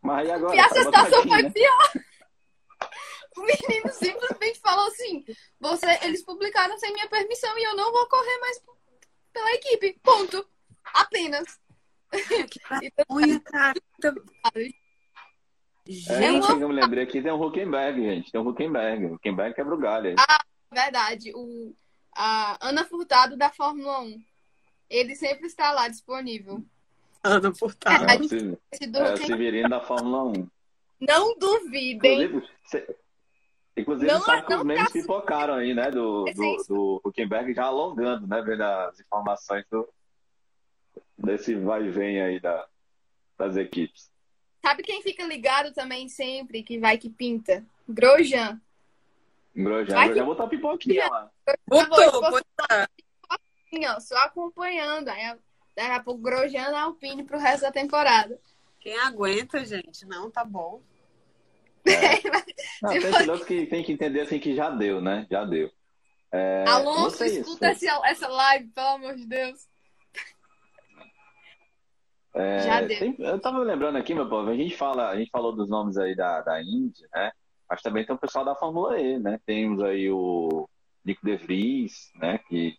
S2: Mas aí agora?
S3: Piastri, a situação foi
S2: né?
S3: pior. [laughs] menino simplesmente falou assim: você, eles publicaram sem minha permissão e eu não vou correr mais pela equipe. Ponto. Apenas. [laughs]
S4: Olha, cara. [laughs]
S2: É,
S3: Gente.
S2: gente, eu me lembrei aqui, tem um Huckenberg, gente. Tem um Huckenberg. O Huckenberg quebra o galho. aí.
S3: Verdade. O, a Ana Furtado da Fórmula 1. Ele sempre está lá disponível.
S4: Ana Furtado.
S2: É,
S3: do
S2: é o
S3: Hucken-
S2: Severino da Fórmula 1.
S3: Não duvidem.
S2: Inclusive, cê- inclusive
S3: Não,
S2: que os memes
S3: tá-
S2: pipocaram aí, né? Do,
S3: É
S2: do, do Huckenberg já alongando, né? Vendo as informações do, desse vai e vem aí da, das equipes.
S3: Sabe quem fica ligado também sempre, que vai que pinta? Grosjean.
S2: Grosjean,
S3: Vai
S2: Grosjean
S3: que-
S2: botou a pipoquinha lá.
S4: Botou, botou.
S3: Ó, só acompanhando. Aí, daqui a pouco, Grosjean na Alpine pro resto da temporada.
S4: Quem aguenta, gente? Não, tá bom. [laughs]
S2: Não,
S3: Se
S2: tem que tem que entender assim que já deu, né? Já deu. É, não
S3: Alonso, escuta essa, essa live, pelo amor de Deus.
S2: É,
S3: Já deu.
S2: tem- eu tava me lembrando aqui, meu povo, a gente fala, a gente falou dos nomes aí da, da Indy, né? Mas também tem o pessoal da Fórmula E, né? Temos aí o Nico De Vries, né? Que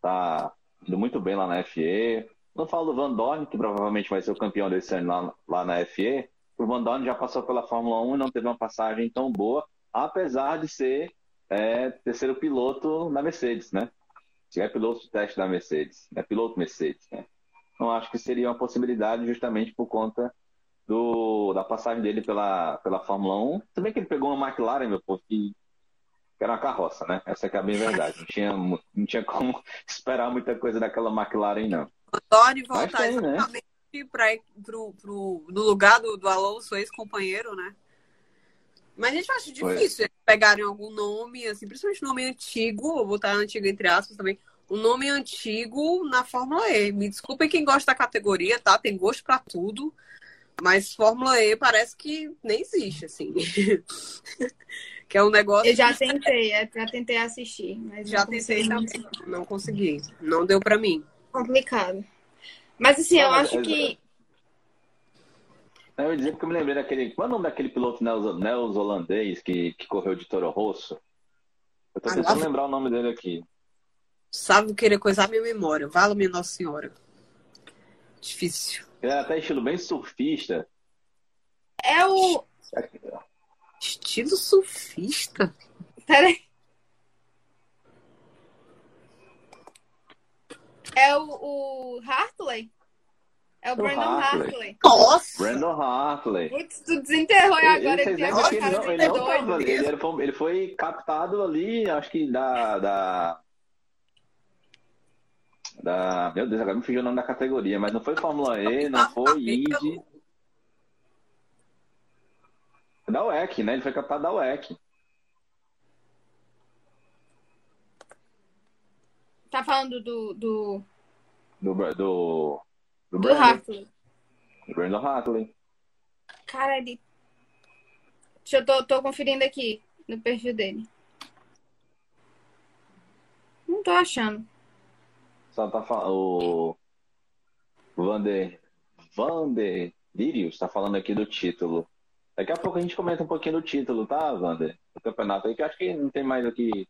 S2: tá indo muito bem lá na FE. Não falo do Van Dorn, que provavelmente vai ser o campeão desse ano lá, lá na FE. O Van Dorn já passou pela Fórmula 1 e não teve uma passagem tão boa, apesar de ser é, terceiro piloto na Mercedes, né? Se é piloto de teste da Mercedes, é piloto Mercedes, né? Então acho que seria uma possibilidade justamente por conta do, da passagem dele pela, pela Fórmula 1. Também que ele pegou uma McLaren, meu povo, que, era uma carroça, né? Essa é a bem verdade. Não tinha, não tinha como [laughs] esperar muita coisa daquela McLaren, não.
S4: Antônio
S2: Mas
S4: voltar
S2: tem, né?
S4: exatamente pra, pro, pro, no lugar do, do Alonso, ex-companheiro, né? Mas a gente acha difícil eles pegarem algum nome, assim, principalmente nome antigo, vou botar antigo entre aspas também, um nome antigo na Fórmula E. Me desculpem quem gosta da categoria, tá? Tem gosto pra tudo. Mas Fórmula E parece que nem existe, assim. [laughs] que é um negócio.
S3: Eu já tentei, é, já tentei assistir, mas
S4: Já
S3: não
S4: tentei também. Não consegui. Não deu pra mim.
S3: Complicado. Mas assim, eu acho que.
S2: Eu ia dizer porque eu me lembrei daquele. Qual é o nome daquele piloto neozelandês que, que correu de Toro Rosso? Eu tô
S4: Ah,
S2: tentando
S4: lá-
S2: lembrar o nome dele aqui.
S4: Sabe querer coisar minha memória. Vala minha Nossa Senhora. Difícil.
S2: Ele era até estilo bem surfista.
S3: É o.
S4: Estilo surfista?
S3: Peraí. É o, o Hartley? É o
S2: O
S3: Brandon
S2: Hartley.
S3: Hartley.
S4: Nossa!
S2: Brandon Hartley.
S3: Putz, tu desenterrou e agora
S2: Ele,
S3: ele,
S2: ele
S3: cara
S2: não,
S3: de
S2: ele não ele, foi, ele foi captado ali, acho que da, da. Da. Meu Deus, agora me fugiu o nome da categoria, mas não foi Fórmula E, não foi Indy. Da WEC, né? Ele foi captado da WEC.
S3: Tá falando do, do,
S2: Do, do, do,
S3: do Hartley.
S2: do Brandon Hartley.
S3: Cara, ele. Deixa eu tô, tô conferindo aqui no perfil dele. Não tô achando.
S2: Só tá falando. O. Vander. Vander Lirius tá falando aqui do título. Daqui a pouco a gente comenta um pouquinho do título, tá, Vander? Do campeonato aí, que eu acho que não tem mais o que,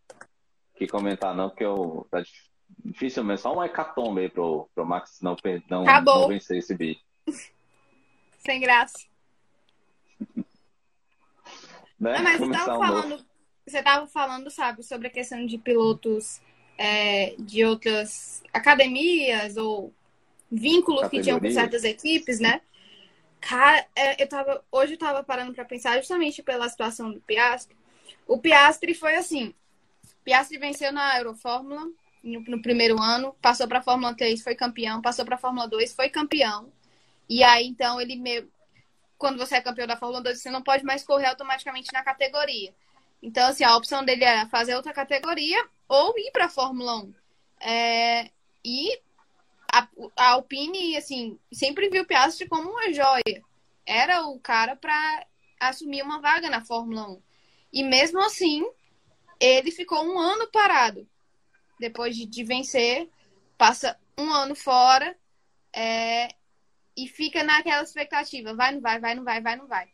S2: que comentar, não, porque eu, tá dif- difícil mesmo. Só um hecatombe aí pro, pro Max não, não,
S3: Acabou.
S2: não vencer esse bicho. [laughs]
S3: Sem graça.
S2: Né?
S3: Não, mas você tava
S2: um novo.
S3: falando, você tava falando, sabe, sobre a questão de pilotos é, de outras academias ou vínculos que tinham com certas equipes, né? Cara, é, eu tava, hoje eu tava parando pra pensar justamente pela situação do Piastri. O Piastri foi assim, Piastri venceu na Eurofórmula no, no primeiro ano, passou pra Fórmula 3, foi campeão, passou pra Fórmula 2, foi campeão. E aí, então, ele meio quando você é campeão da Fórmula 2, você não pode mais correr automaticamente na categoria. Então, assim, a opção dele era fazer outra categoria ou ir para a Fórmula 1. É, e a, a Alpine, assim, sempre viu o Piastri como uma joia. Era o cara para assumir uma vaga na Fórmula 1. E mesmo assim, ele ficou um ano parado. Depois de, de vencer, passa um ano fora. É, e fica naquela expectativa, vai, não vai, vai, não vai, vai, não vai.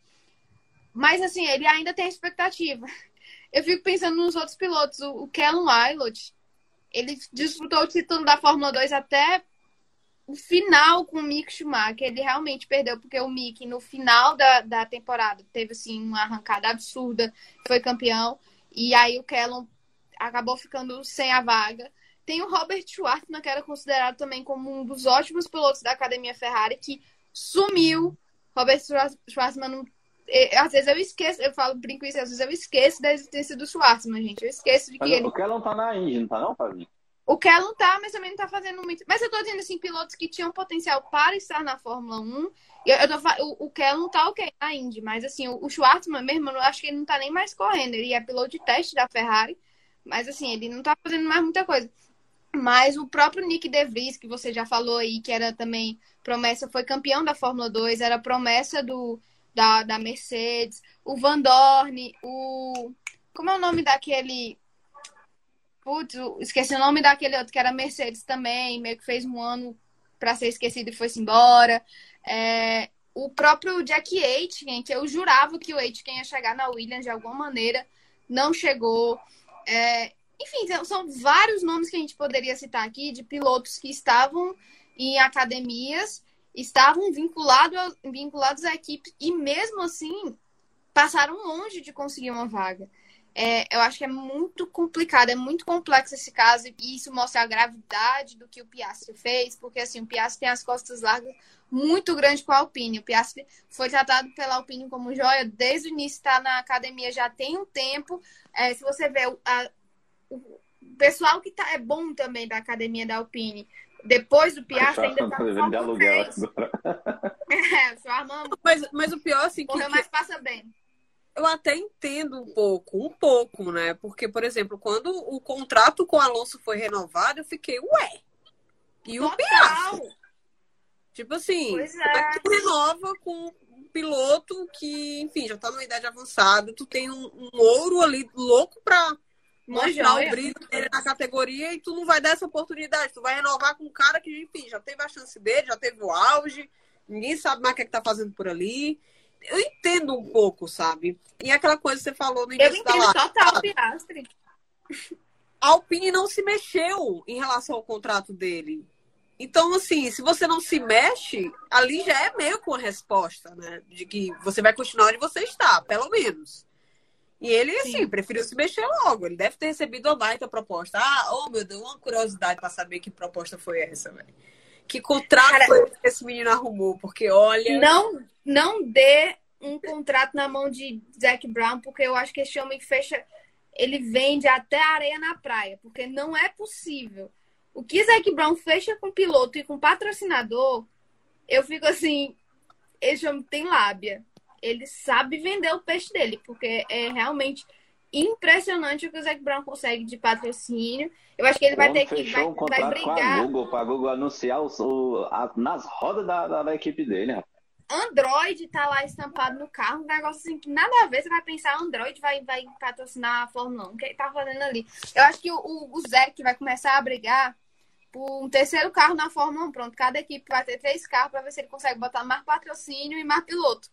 S3: mas assim, ele ainda tem expectativa. Eu fico pensando nos outros pilotos. O, o Wilot, ele disputou o título da Fórmula 2 até o final com o Mick Schumacher. Ele realmente perdeu, porque o Mick, no final da, da temporada, teve assim, uma arrancada absurda, foi campeão. E aí o Kellen acabou ficando sem a vaga. Tem o Robert Schwartzman, que era considerado também como um dos ótimos pilotos da Academia Ferrari, que sumiu. Robert Schwartzman não às vezes eu esqueço, eu falo, brinco isso, às vezes eu esqueço da existência do Schwartzman, gente. Eu esqueço de que
S2: Mas
S3: ele.
S2: O Kellon tá na Indy, não tá não, Fabinho?
S3: O Kellon tá, mas também não tá fazendo muito. Mas eu tô dizendo assim, pilotos que tinham potencial para estar na Fórmula 1. Eu, eu tô, o, o Kellon tá ok na Indy, mas assim, o, o Schwartzman mesmo, eu acho que ele não tá nem mais correndo. Ele é piloto de teste da Ferrari, mas assim, ele não tá fazendo mais muita coisa. Mas o próprio Nick De Vries, que você já falou aí, que era também promessa, foi campeão da Fórmula 2, era promessa do, da, da Mercedes, o Van Dorn, o. Como é o nome daquele. Putz, esqueci o nome daquele outro que era Mercedes também, meio que fez um ano para ser esquecido e foi-se embora. É, o próprio Jack Aitken, eu jurava que o Aitken ia chegar na Williams de alguma maneira, não chegou. É, enfim, são vários nomes que a gente poderia citar aqui de pilotos que estavam em academias estavam vinculados, vinculados à equipe e mesmo assim passaram longe de conseguir uma vaga. É, eu acho que é muito complicado, é muito complexo esse caso e isso mostra a gravidade do que o Piastri fez, porque assim, o Piastri tem as costas largas muito grande com a Alpine. O Piastri foi tratado pela Alpine como joia desde o início, está na academia já tem um tempo. É, se você vê a, o pessoal que tá, é bom também da academia da Alpine, depois do Piastri ainda tá
S2: de aluguel [laughs] [laughs]
S3: É, Armando.
S4: Mas, mas o pior, assim, que,
S3: mais passa bem.
S4: Eu até entendo um pouco, um pouco, né? Porque, por exemplo, quando o contrato com o Alonso foi renovado, eu fiquei, ué. E o Piastri? Tipo assim,
S3: pois é.
S4: tu renova com um piloto que, enfim, já tá numa idade avançada, tu tem um, um ouro ali louco pra mostrar o brilho dele na categoria e tu não vai dar essa oportunidade. Tu vai renovar com um cara que, enfim, já teve a chance dele, já teve o auge, ninguém sabe mais o que, é que tá fazendo por ali. Eu entendo um pouco, sabe? E aquela coisa que você falou no início
S3: Eu
S4: da
S3: live. total, Piastri.
S4: A Alpine não se mexeu em relação ao contrato dele. Então, assim, se você não se mexe, ali já é meio com a resposta, né? De que você vai continuar onde você está, pelo menos. E ele, assim, Sim. preferiu se mexer logo. Ele deve ter recebido uma baita proposta. Ah, oh meu Deus, uma curiosidade para saber que proposta foi essa, velho. Que contrato Cara, foi que esse menino arrumou? Porque, olha.
S3: Não, não dê um contrato na mão de Zac Brown, porque eu acho que esse homem fecha. Ele vende até areia na praia, porque não é possível. O que Zac Brown fecha com piloto e com patrocinador, eu fico assim. Esse homem tem lábia ele sabe vender o peixe dele, porque é realmente impressionante o que o Zac Brown consegue de patrocínio. Eu acho que ele vai ter que vai,
S2: um
S3: vai brigar.
S2: Com a Google, para Google anunciar o, o a, nas rodas da, da, da, equipe dele, rapaz.
S3: Android tá lá estampado no carro, um negócio assim que nada a ver. Você vai pensar, Android vai, vai patrocinar a Fórmula 1. O que ele tá fazendo ali? Eu acho que o, o, o Zac vai começar a brigar por um terceiro carro na Fórmula 1. Pronto, cada equipe vai ter três carros para ver se ele consegue botar mais patrocínio e mais piloto.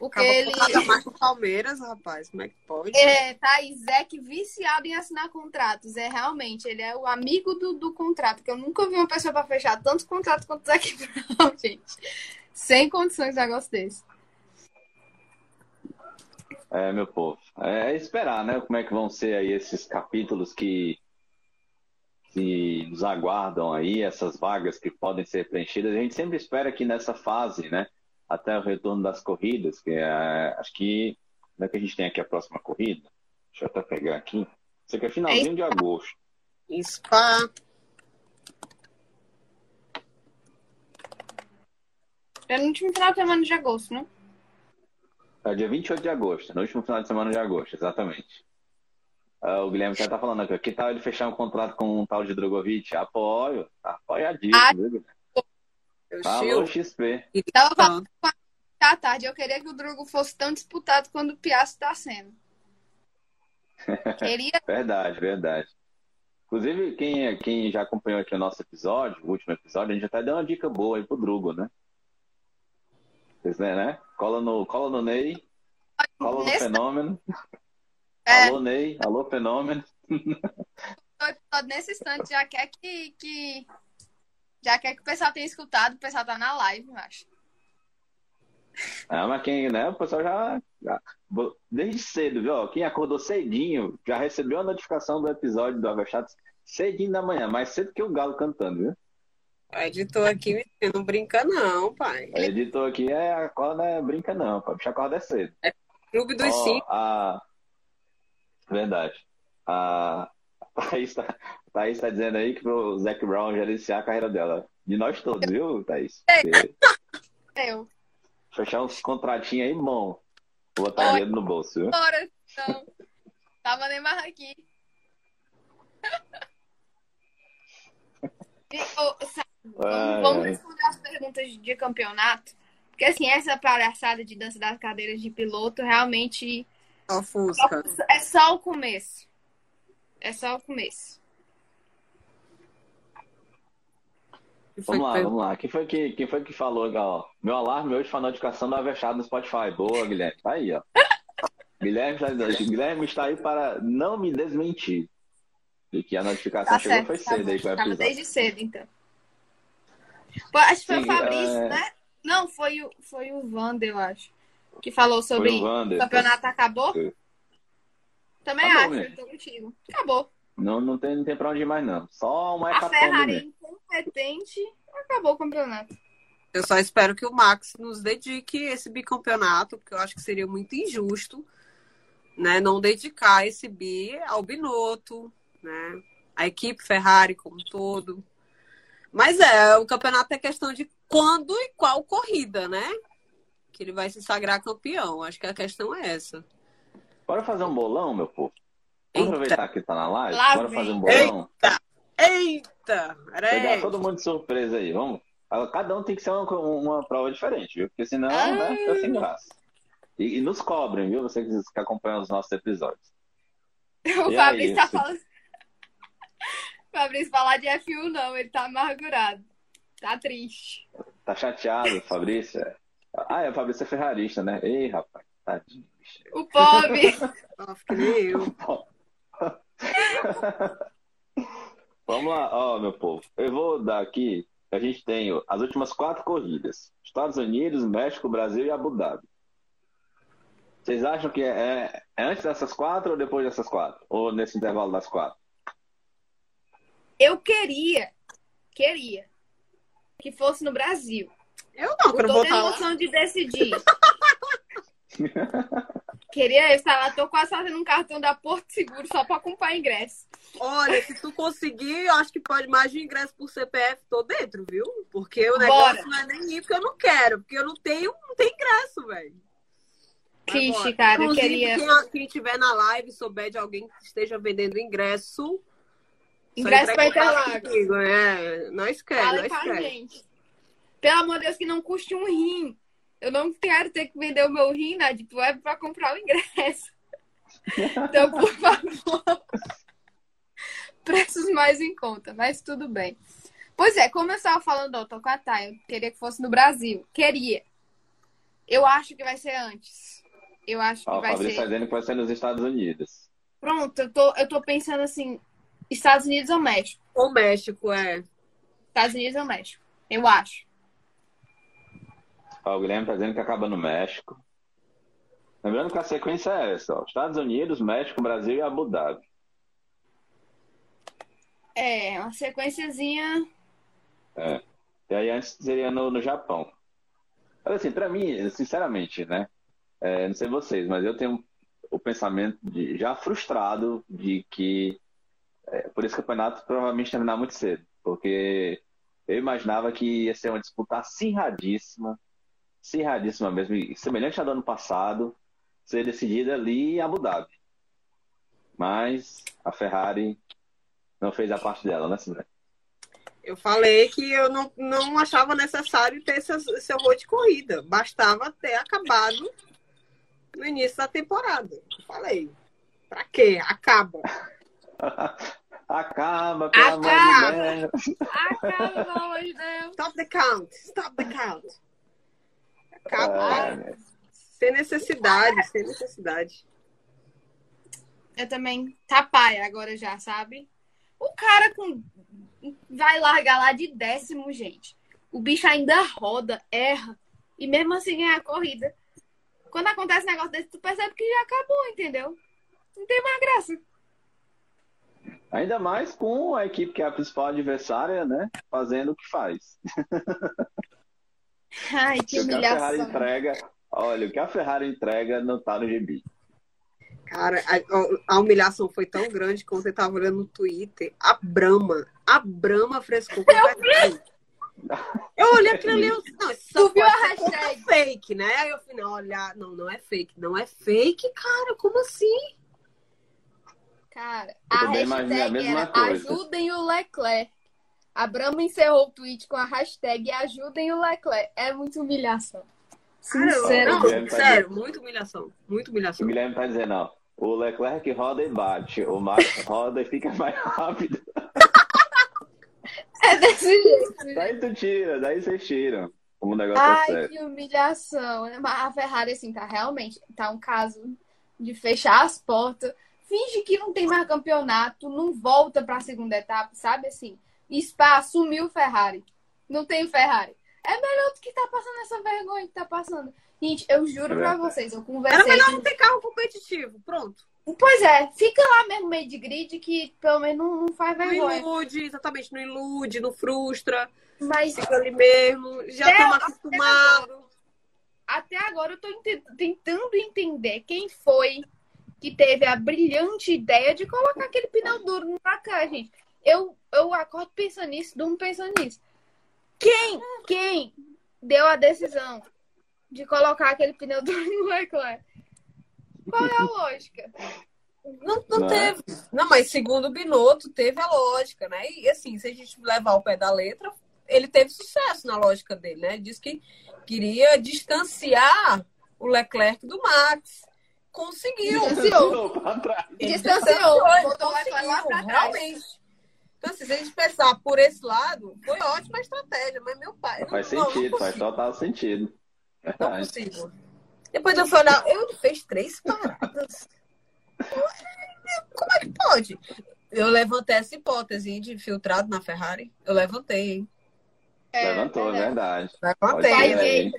S3: Porque ele.
S4: mais com Palmeiras, rapaz. Como é que pode?
S3: É, tá, e Zeke viciado em assinar contratos. É realmente, ele é o amigo do, do contrato. Porque eu nunca vi uma pessoa para fechar tantos contratos quanto o Zeke [laughs] Brown, gente. Sem condições de negócio desse.
S2: É, meu povo. É esperar, né? Como é que vão ser aí esses capítulos que, que nos aguardam aí, essas vagas que podem ser preenchidas. A gente sempre espera que nessa fase, né? Até o retorno das corridas, que é, acho que como é que a gente tem aqui a próxima corrida? Deixa eu até pegar aqui. Isso aqui é finalzinho de agosto.
S4: Spa.
S3: É no último final de semana de agosto, né?
S2: É dia 28 de agosto, no último final de semana de agosto, exatamente. Uh, o Guilherme já tá falando aqui, que tal ele fechar um contrato com um tal de Drogovic? Apoio, apoiadíssimo, ah, viu, Guilherme? Alô, XP.
S3: Tava falando à tarde, eu queria que o Drogo fosse tão disputado quanto o Piastri está sendo. [laughs]
S2: Queria... verdade, verdade. Inclusive, quem, quem já acompanhou aqui o nosso episódio, o último episódio, a gente até deu uma dica boa aí pro Drugo, né? Vocês né, né? Cola no, cola no Ney. Alô,
S3: Nesse-
S2: Fenômeno.
S3: É.
S2: Alô, Ney. Alô, Fenômeno. [laughs]
S3: Nesse instante já quer que, que. Já quer que o pessoal tenha escutado, o pessoal tá na live, eu acho.
S2: Ah, mas quem, né? O pessoal já, já- Desde cedo, viu? Quem acordou cedinho já recebeu a notificação do episódio do Avechados cedinho da manhã, mais cedo que o Galo cantando, viu?
S4: O editor aqui não brinca não, pai.
S2: O editor aqui é acorda, é brinca não, pô. O bicho acorda é cedo.
S4: Clube dos
S2: Ó,
S4: cinco.
S2: a... Verdade. A [laughs] Thaís tá, Thaís tá dizendo aí que pro Zac Brown gerenciar a carreira dela. De nós todos, viu, Thaís? Porque
S3: Eu.
S2: Fechar uns contratinhos aí, bom. Vou botar dinheiro no bolso, viu?
S3: Bora, então. Tava nem mais aqui. E, ô, Sa-
S2: Ai,
S3: Vamos
S2: ai.
S3: responder as perguntas de campeonato. Porque assim, essa palhaçada de dança das cadeiras de piloto realmente
S4: Ó, Fusca.
S3: é só o começo. É só o começo.
S2: Vamos lá,
S4: que-
S2: vamos lá. Quem foi que, quem foi que falou, ó? Meu alarme hoje foi a notificação do Avechado no Spotify. Boa, Guilherme. Tá aí, ó. [laughs] Guilherme, está- Guilherme está aí para não me desmentir. De que a notificação
S3: Tá
S2: chegou
S3: certo.
S2: foi
S3: tá
S2: cedo aí
S3: bom.
S2: com o
S3: Tava desde cedo, então. Pô, acho que foi
S2: Sim,
S3: o Fabrício,
S2: é-
S3: né? Não, foi o, foi o Wander, eu acho. Que falou sobre
S2: o Wander.
S3: o campeonato acabou.
S2: Foi.
S3: Também
S2: Acabou,
S3: acho, eu tô contigo. Acabou.
S2: Não, não, tem, não tem pra onde ir mais, não. Só uma
S3: A
S2: hecatombe
S3: Ferrari
S2: mesmo.
S3: Incompetente acabou o campeonato.
S4: Eu só espero que o Max nos dedique esse bicampeonato, porque eu acho que seria muito injusto, né, não dedicar esse bi ao Binotto, né, a equipe Ferrari como um todo. Mas é, o campeonato é questão de quando e qual corrida, né? Que ele vai se sagrar campeão. Acho que a questão é essa.
S2: Bora fazer um bolão, meu povo? Vamos
S4: Eita.
S2: aproveitar que tá na live?
S3: Lá
S2: Bora
S3: vem.
S2: fazer um bolão?
S4: Eita!
S2: Pegar
S4: Peraí.
S2: todo mundo de surpresa aí, vamos? Ah, Cada um tem que ser uma, uma prova diferente, viu? Porque senão,
S3: Ah.
S2: né, fica sem graça. E, e nos cobrem, viu? Vocês que acompanham os nossos episódios. [laughs]
S3: O
S2: E
S3: Fabrício
S2: aí,
S3: tá falando. [laughs] O Fabrício falar de F1 não, ele tá amargurado. Tá triste.
S2: Tá chateado, Fabrício? Ah, é, o Fabrício é ferrarista, né? Ei, rapaz, tadinho.
S3: O pobre. [laughs]
S4: Ó, que nem eu.
S2: Vamos lá, ó, meu povo. Eu vou dar aqui. A gente tem as últimas quatro corridas: Estados Unidos, México, Brasil e Abu Dhabi. Vocês acham que é, é antes dessas quatro ou depois dessas quatro? Ou nesse intervalo das quatro?
S3: Eu queria, queria que fosse no Brasil.
S4: Eu não, eu vou
S3: toda a
S4: estar lá.
S3: emoção de decidir. [laughs] queria estar lá, tô quase fazendo um cartão da Porto Seguro só pra comprar ingresso.
S4: Olha, se tu conseguir, eu acho que pode mais de ingresso por CPF, tô dentro, viu? Porque o
S3: Bora.
S4: negócio não é nem ir porque eu não quero, porque eu não tenho, não tenho ingresso, velho.
S3: Triste,
S4: bora.
S3: cara. Eu
S4: Inclusive,
S3: queria
S4: quem, quem tiver na live souber de alguém que esteja vendendo ingresso.
S3: ingresso Interlagos.
S4: É, quer,
S3: Fala
S4: nós
S3: com a
S4: quer.
S3: gente. Pelo amor de Deus, que não custe um rim. Eu não quero ter que vender o meu rim na Deep Web pra comprar o ingresso. Então, por favor. [laughs] Preços mais em conta, mas tudo bem. Pois é, como eu estava falando, ó, tô com a Thay, eu queria que fosse no Brasil. Queria. Eu acho que vai ser antes. Eu acho que
S2: Ó, o
S3: vai
S2: Fabrício
S3: ser.
S2: tá dizendo que vai ser nos Estados Unidos.
S3: Pronto, eu tô, eu tô pensando assim: Estados Unidos ou México?
S4: O México, é.
S3: Estados Unidos ou México? Eu acho.
S2: Ó, o Guilherme tá dizendo que acaba no México. Lembrando que a sequência é essa: ó, Estados Unidos, México, Brasil e Abu Dhabi.
S3: É, uma sequenciazinha.
S2: E aí antes seria no, no Japão. Mas assim, pra mim, sinceramente, né? é, não sei vocês, mas eu tenho o pensamento de, já frustrado de que é, por esse campeonato provavelmente terminar muito cedo. Porque eu imaginava que ia ser uma disputa acirradíssima, acirradíssima mesmo, e semelhante ao do ano passado, ser decidida ali em Abu Dhabi. Mas a Ferrari não fez a parte dela, né, Sandra?
S4: Eu falei que eu não, não achava necessário ter esse, esse horror de corrida. Bastava ter acabado no início da temporada. Eu falei. Pra quê? Acaba. [laughs]
S2: Acaba, pelo amor
S3: Acaba.
S2: de Deus.
S3: Acaba, pelo amor de Deus.
S4: Stop the count. Stop the count. Acaba.
S2: É,
S4: Sem necessidade, sem necessidade.
S3: Eu também tá paia agora já, sabe? O cara com vai largar lá de décimo, gente. O bicho ainda roda, erra e mesmo assim ganha a corrida. Quando acontece um negócio desse, tu percebe que já acabou, entendeu? Não tem mais graça.
S2: Ainda mais com a equipe que é a principal adversária, né? Fazendo o que faz. [laughs]
S3: Ai, que
S2: o que a Ferrari
S3: humilhação.
S2: entrega, olha, o que a Ferrari entrega não tá no GB.
S4: Cara, a, a humilhação foi tão grande que ontem eu tava olhando no Twitter. A Brahma, a Brahma frescou a Ferrari. Eu olhei aquilo ali, eu, não, isso
S3: Tu viu a
S4: conta
S3: hashtag?
S4: fake, né? Aí eu falei, não, olhar, não, não é fake, não é fake, cara, como assim?
S3: Cara,
S2: Eu
S3: a hashtag era
S2: coisa.
S3: ajudem o Leclerc. A Brahma encerrou o tweet com a hashtag ajudem o Leclerc. É muita humilhação. Sincero.
S4: não,
S2: tá
S4: sério, muita humilhação, muita
S2: O
S4: humilhação.
S2: Guilherme tá dizendo, ó, o Leclerc roda e bate, o Max [laughs] roda e fica mais rápido.
S3: É desse jeito.
S2: Daí tu tira, daí vocês tiram. Como o negócio é
S3: Ai,
S2: sério.
S3: que humilhação. Mas a Ferrari, assim, tá realmente. Tá um caso de fechar as portas. Finge que não tem mais campeonato, não volta pra segunda etapa, sabe assim? Spa assumiu o Ferrari. Não tem Ferrari. É melhor do que tá passando essa vergonha que tá passando. Gente, eu juro
S2: É
S3: pra vocês, eu
S4: Era
S3: conversei.
S4: melhor
S3: com-
S4: não ter carro competitivo, pronto.
S3: Pois é, fica lá mesmo meio de grid que pelo menos não, não faz
S4: Não
S3: vergonha.
S4: ilude, exatamente, não ilude, não frustra,
S3: Mas
S4: fica ali mesmo, já estamos acostumados.
S3: até agora eu tô ente- tentando entender quem foi que teve a brilhante ideia de colocar aquele pneu duro no cá, gente. Eu, eu acordo pensando nisso, durmo pensando nisso. Quem, quem deu a decisão de colocar aquele pneu [laughs] no Leclerc? Qual é a lógica?
S4: Não, não
S2: Não é?
S4: teve. Não, mas segundo o Binotto, teve a lógica, né? E assim, se a gente levar o pé da letra, ele teve sucesso na lógica dele, né? Disse que queria distanciar o Leclerc do Max. Conseguiu.
S3: Distanciou. Distanciou,
S4: ele
S3: botou o Leclerc lá pra trás.
S4: Realmente. Então, assim, se a gente pensar por esse lado, foi ótima estratégia, mas meu pai.
S2: Faz
S4: não, não
S2: sentido, faz
S4: consigo.
S2: total sentido.
S4: Não
S2: Verdade.
S4: consigo. Depois eu fui olhar, ele fez três paradas. Como é que pode? Eu levantei essa hipótese de filtrado na Ferrari. Eu levantei, hein?
S3: É,
S2: Levantou,
S3: é.
S2: verdade.
S4: Levantei.
S3: Vai
S2: ser aí.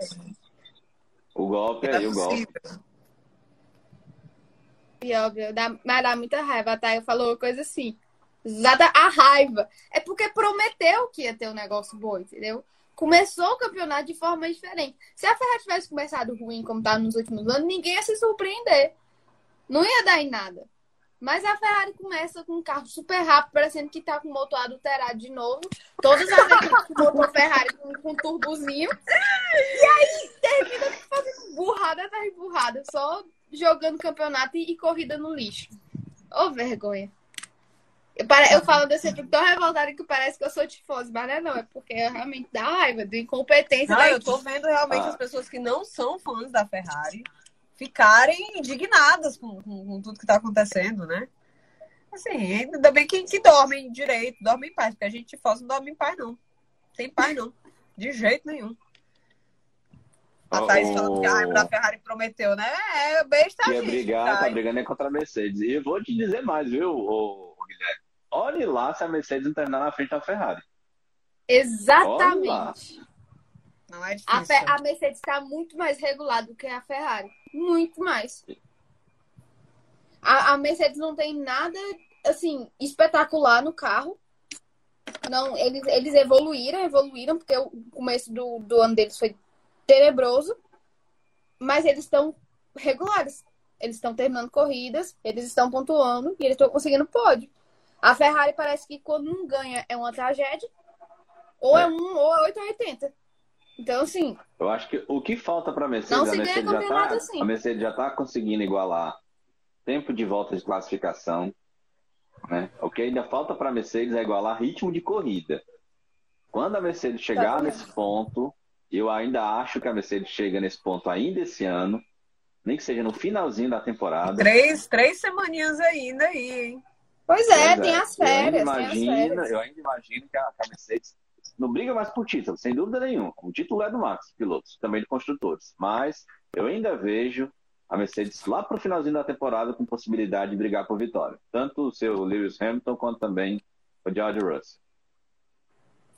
S2: O golpe
S4: Não é
S2: aí, o golpe.
S3: E óbvio, dá, mas dá muita raiva. A Thay falou coisa assim. Exata a raiva. É porque prometeu que ia ter um negócio bom, entendeu? Começou o campeonato de forma diferente. Se a Ferrari tivesse começado ruim, como tá nos últimos anos, ninguém ia se surpreender. Não ia dar em nada. Mas a Ferrari começa com um carro super rápido, parecendo que tá com o motor adulterado de novo. Todas as equipes com motor Ferrari com, com turbozinho. E aí termina fazendo burrada atrás burrada. Só jogando campeonato e, e corrida no lixo. Ô, vergonha. Eu, falo desse tipo tão revoltada que parece que eu sou tifosa, mas não é não. É porque eu realmente dá raiva, de incompetência
S4: Não,
S3: da
S4: eu tô vendo realmente
S2: Ah.
S4: as pessoas que não são fãs da Ferrari ficarem indignadas com, com- com tudo que tá acontecendo, né? Assim, ainda bem que, que dormem direito, dormem em paz, porque a gente tifosa não dorme em paz, não. Tem paz, não. De jeito nenhum. A Thaís
S2: O-
S4: falando que a raiva da Ferrari prometeu, né? É besta,
S2: Ia
S4: gente.
S2: brigar, tá brigando é contra a Mercedes. E eu vou te dizer mais, viu, Guilherme? Olhe lá se a Mercedes não terminar na frente da Ferrari.
S3: Exatamente.
S4: Não é
S3: A,
S4: difícil.
S3: Fe- a Mercedes está muito mais regulada do que a Ferrari. Muito mais. A, a Mercedes não tem nada, assim, espetacular no carro. Não, eles, eles evoluíram, evoluíram, porque o começo do, do ano deles foi tenebroso. Mas eles estão regulares. Eles estão terminando corridas, eles estão pontuando e eles estão conseguindo pódio. A Ferrari parece que quando não ganha é uma tragédia. Ou é,
S2: É.
S3: um, ou é 8 ou 80. Então, assim,
S2: Eu acho que o que falta para a Mercedes,
S3: Não
S2: a
S3: se ganha
S2: Mercedes, já
S3: campeonato
S2: tá,
S3: assim.
S2: a Mercedes já está conseguindo igualar tempo de volta de classificação. Né? O que ainda falta para a Mercedes é igualar ritmo de corrida. Quando a Mercedes chegar
S3: Exatamente.
S2: nesse ponto, eu ainda acho que a Mercedes chega nesse ponto ainda esse ano, nem que seja no finalzinho da temporada.
S4: Três, três semaninhas ainda aí, hein?
S3: Pois é,
S2: Pois
S3: tem
S2: é.
S3: as férias,
S2: eu ainda imagino,
S3: férias.
S2: Eu ainda imagino que a, que a Mercedes não briga mais por título, sem dúvida nenhuma. O título é do Max, pilotos, também de construtores. Mas eu ainda vejo a Mercedes lá para o finalzinho da temporada com possibilidade de brigar por vitória. Tanto o seu Lewis Hamilton quanto também o George Russell.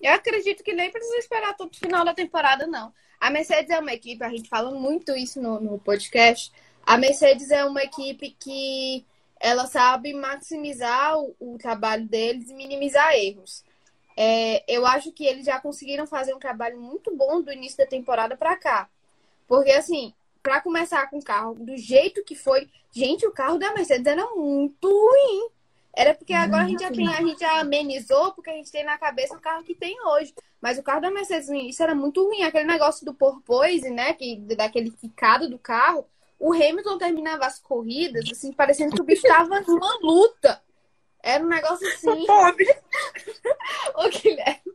S3: Eu acredito que nem precisa esperar todo o final da temporada, não. A Mercedes é uma equipe, a gente fala muito isso no, no podcast. A Mercedes é uma equipe que ela sabe maximizar o, o trabalho deles e minimizar erros. É, eu acho que eles já conseguiram fazer um trabalho muito bom do início da temporada para cá. Porque, assim, para começar com o carro, do jeito que foi, gente, o carro da Mercedes era muito ruim. Era porque agora a gente já tem, a gente já amenizou, porque a gente tem na cabeça o carro que tem hoje. Mas o carro da Mercedes no início era muito ruim. Aquele negócio do porpoise, né? Que, daquele ficado do carro. O Hamilton terminava as corridas, assim, parecendo que o bicho tava numa luta. Era um negócio assim.
S4: Pode. [laughs]
S3: Ô, Guilherme.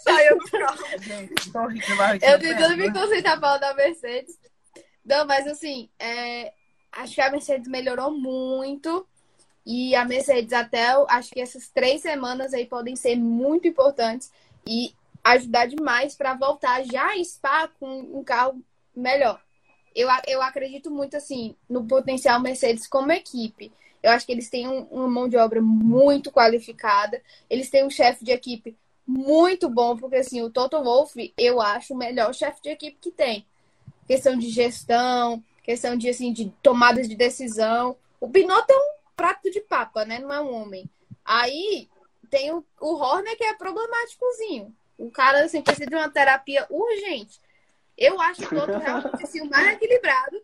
S4: Saiu do carro.
S3: Eu tentando me concentrar falando da Mercedes. Não, mas assim, é, acho que a Mercedes melhorou muito. E a Mercedes, até acho que essas três semanas aí podem ser muito importantes e ajudar demais para voltar já a Spa com um carro melhor. Eu, eu acredito muito assim no potencial Mercedes como equipe. Eu acho que eles têm um, uma mão de obra muito qualificada. Eles têm um chefe de equipe muito bom, porque assim, o Toto Wolff, eu acho o melhor chefe de equipe que tem. Questão de gestão, questão de assim de tomadas de decisão. O Binotto é um prato de papa, né? Não é um homem. Aí tem o, o Horner que é problemáticozinho. O cara assim, precisa de uma terapia urgente. Eu acho o Toto realmente assim, o mais equilibrado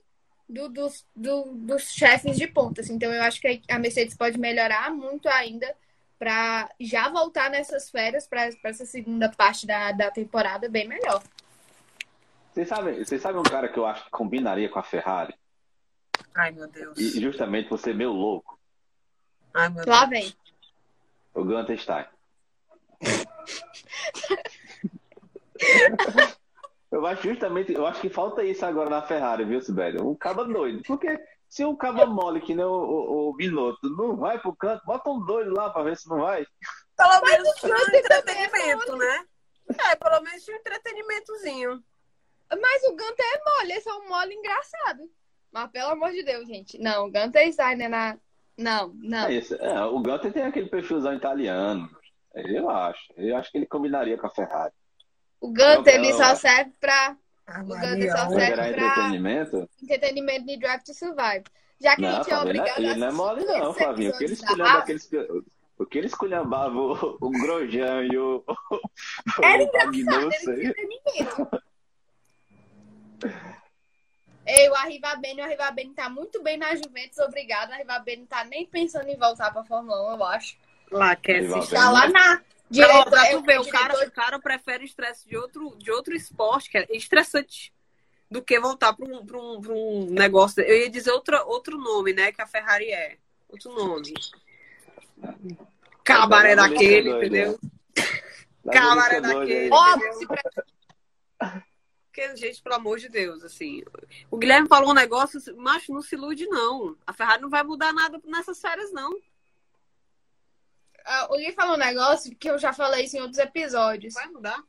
S3: do, dos, do, dos chefes de ponta. Assim. Então eu acho que a Mercedes pode melhorar muito ainda para já voltar nessas férias para essa segunda parte da, da temporada bem melhor.
S2: Vocês sabem, vocês sabem um cara que eu acho que combinaria com a Ferrari?
S4: Ai, meu Deus.
S2: E justamente você meio louco.
S4: Ai, meu
S3: Lá
S4: Deus.
S3: vem.
S2: O Gunter Stein. [laughs] eu acho justamente, eu acho que falta isso agora na Ferrari, viu, Sibélio? Um caba doido. Porque se um caba mole que nem o, o, o Binotto não vai pro canto, bota um doido lá pra ver se não vai.
S4: Pelo menos tinha um
S3: é
S4: entretenimento, né? É, pelo menos tinha um entretenimentozinho.
S3: Mas o Gunter é mole, esse é um mole engraçado. Mas pelo amor de Deus, gente. Não, o Gunter está né, na. Não, não.
S2: É isso. É, o Gunter tem aquele perfilzão italiano. Eu acho. Eu acho que ele combinaria com a Ferrari.
S3: O Gunter,
S2: Não,
S3: ele
S2: não.
S3: só serve pra
S4: Ah,
S3: O Gunter só serve pra-
S2: entretenimento?
S3: entretenimento de Drive to Survive. Já que a
S2: Não,
S3: gente é
S2: ele,
S3: obrigado
S2: ele
S3: a
S2: não é mole não,
S3: esses
S2: Flavinho. O que ele
S3: episódios da
S2: esculhamba,
S3: Haas,
S2: aqueles, o que ele esculhambava o, o Grosjean e o,
S3: Era engraçado, era entretenimento. Ei, o Arrivabene, o Arrivabene tá muito bem na Juventus, obrigado. O Arrivabene tá nem pensando em voltar pra Fórmula 1, eu acho.
S4: Lá, quer
S2: Ele
S4: assistir.
S2: bem.
S3: Tá lá na
S4: Não,
S3: diretor,
S4: pra tu ver, o
S3: diretor
S4: cara, o cara prefere estresse de outro, de outro esporte, que é estressante, do que voltar para um, pra um, pra um negócio. Eu ia dizer outra, outro nome, né? Que a Ferrari é. Outro nome. Cabaré daquele, entendeu?
S2: Tá [laughs]
S4: Cabaré daquele.
S3: Óbvio, pre-
S4: Porque, gente, pelo amor de Deus, assim. O Guilherme falou um negócio, macho, não se ilude, não. A Ferrari não vai mudar nada nessas férias, não.
S3: Ah, o Gui falou um negócio que eu já falei isso em outros episódios.
S4: Vai mudar.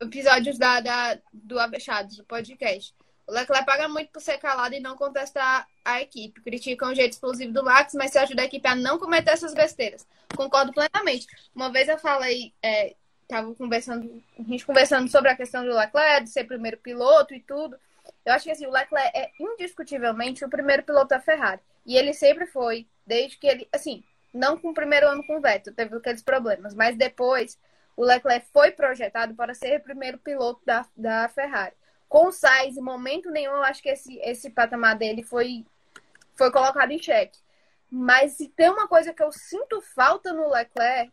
S3: Episódios da, da, do Avechados, do podcast. O Leclerc paga muito por ser calado e não contestar a equipe. Criticam o jeito explosivo do Max, mas se ajuda a equipe a não cometer essas besteiras. Concordo plenamente. Uma vez eu falei, é, tava conversando, a gente conversando sobre a questão do Leclerc, de ser primeiro piloto e tudo. Eu acho que assim, o Leclerc é indiscutivelmente o primeiro piloto da Ferrari. E ele sempre foi, desde que ele, assim, não com o primeiro ano com o Vettel, teve aqueles problemas, mas depois o Leclerc foi projetado para ser o primeiro piloto da, da Ferrari. Com o Sainz, em momento nenhum, eu acho que esse, esse patamar dele foi, foi colocado em xeque. Mas se tem uma coisa que eu sinto falta no Leclerc,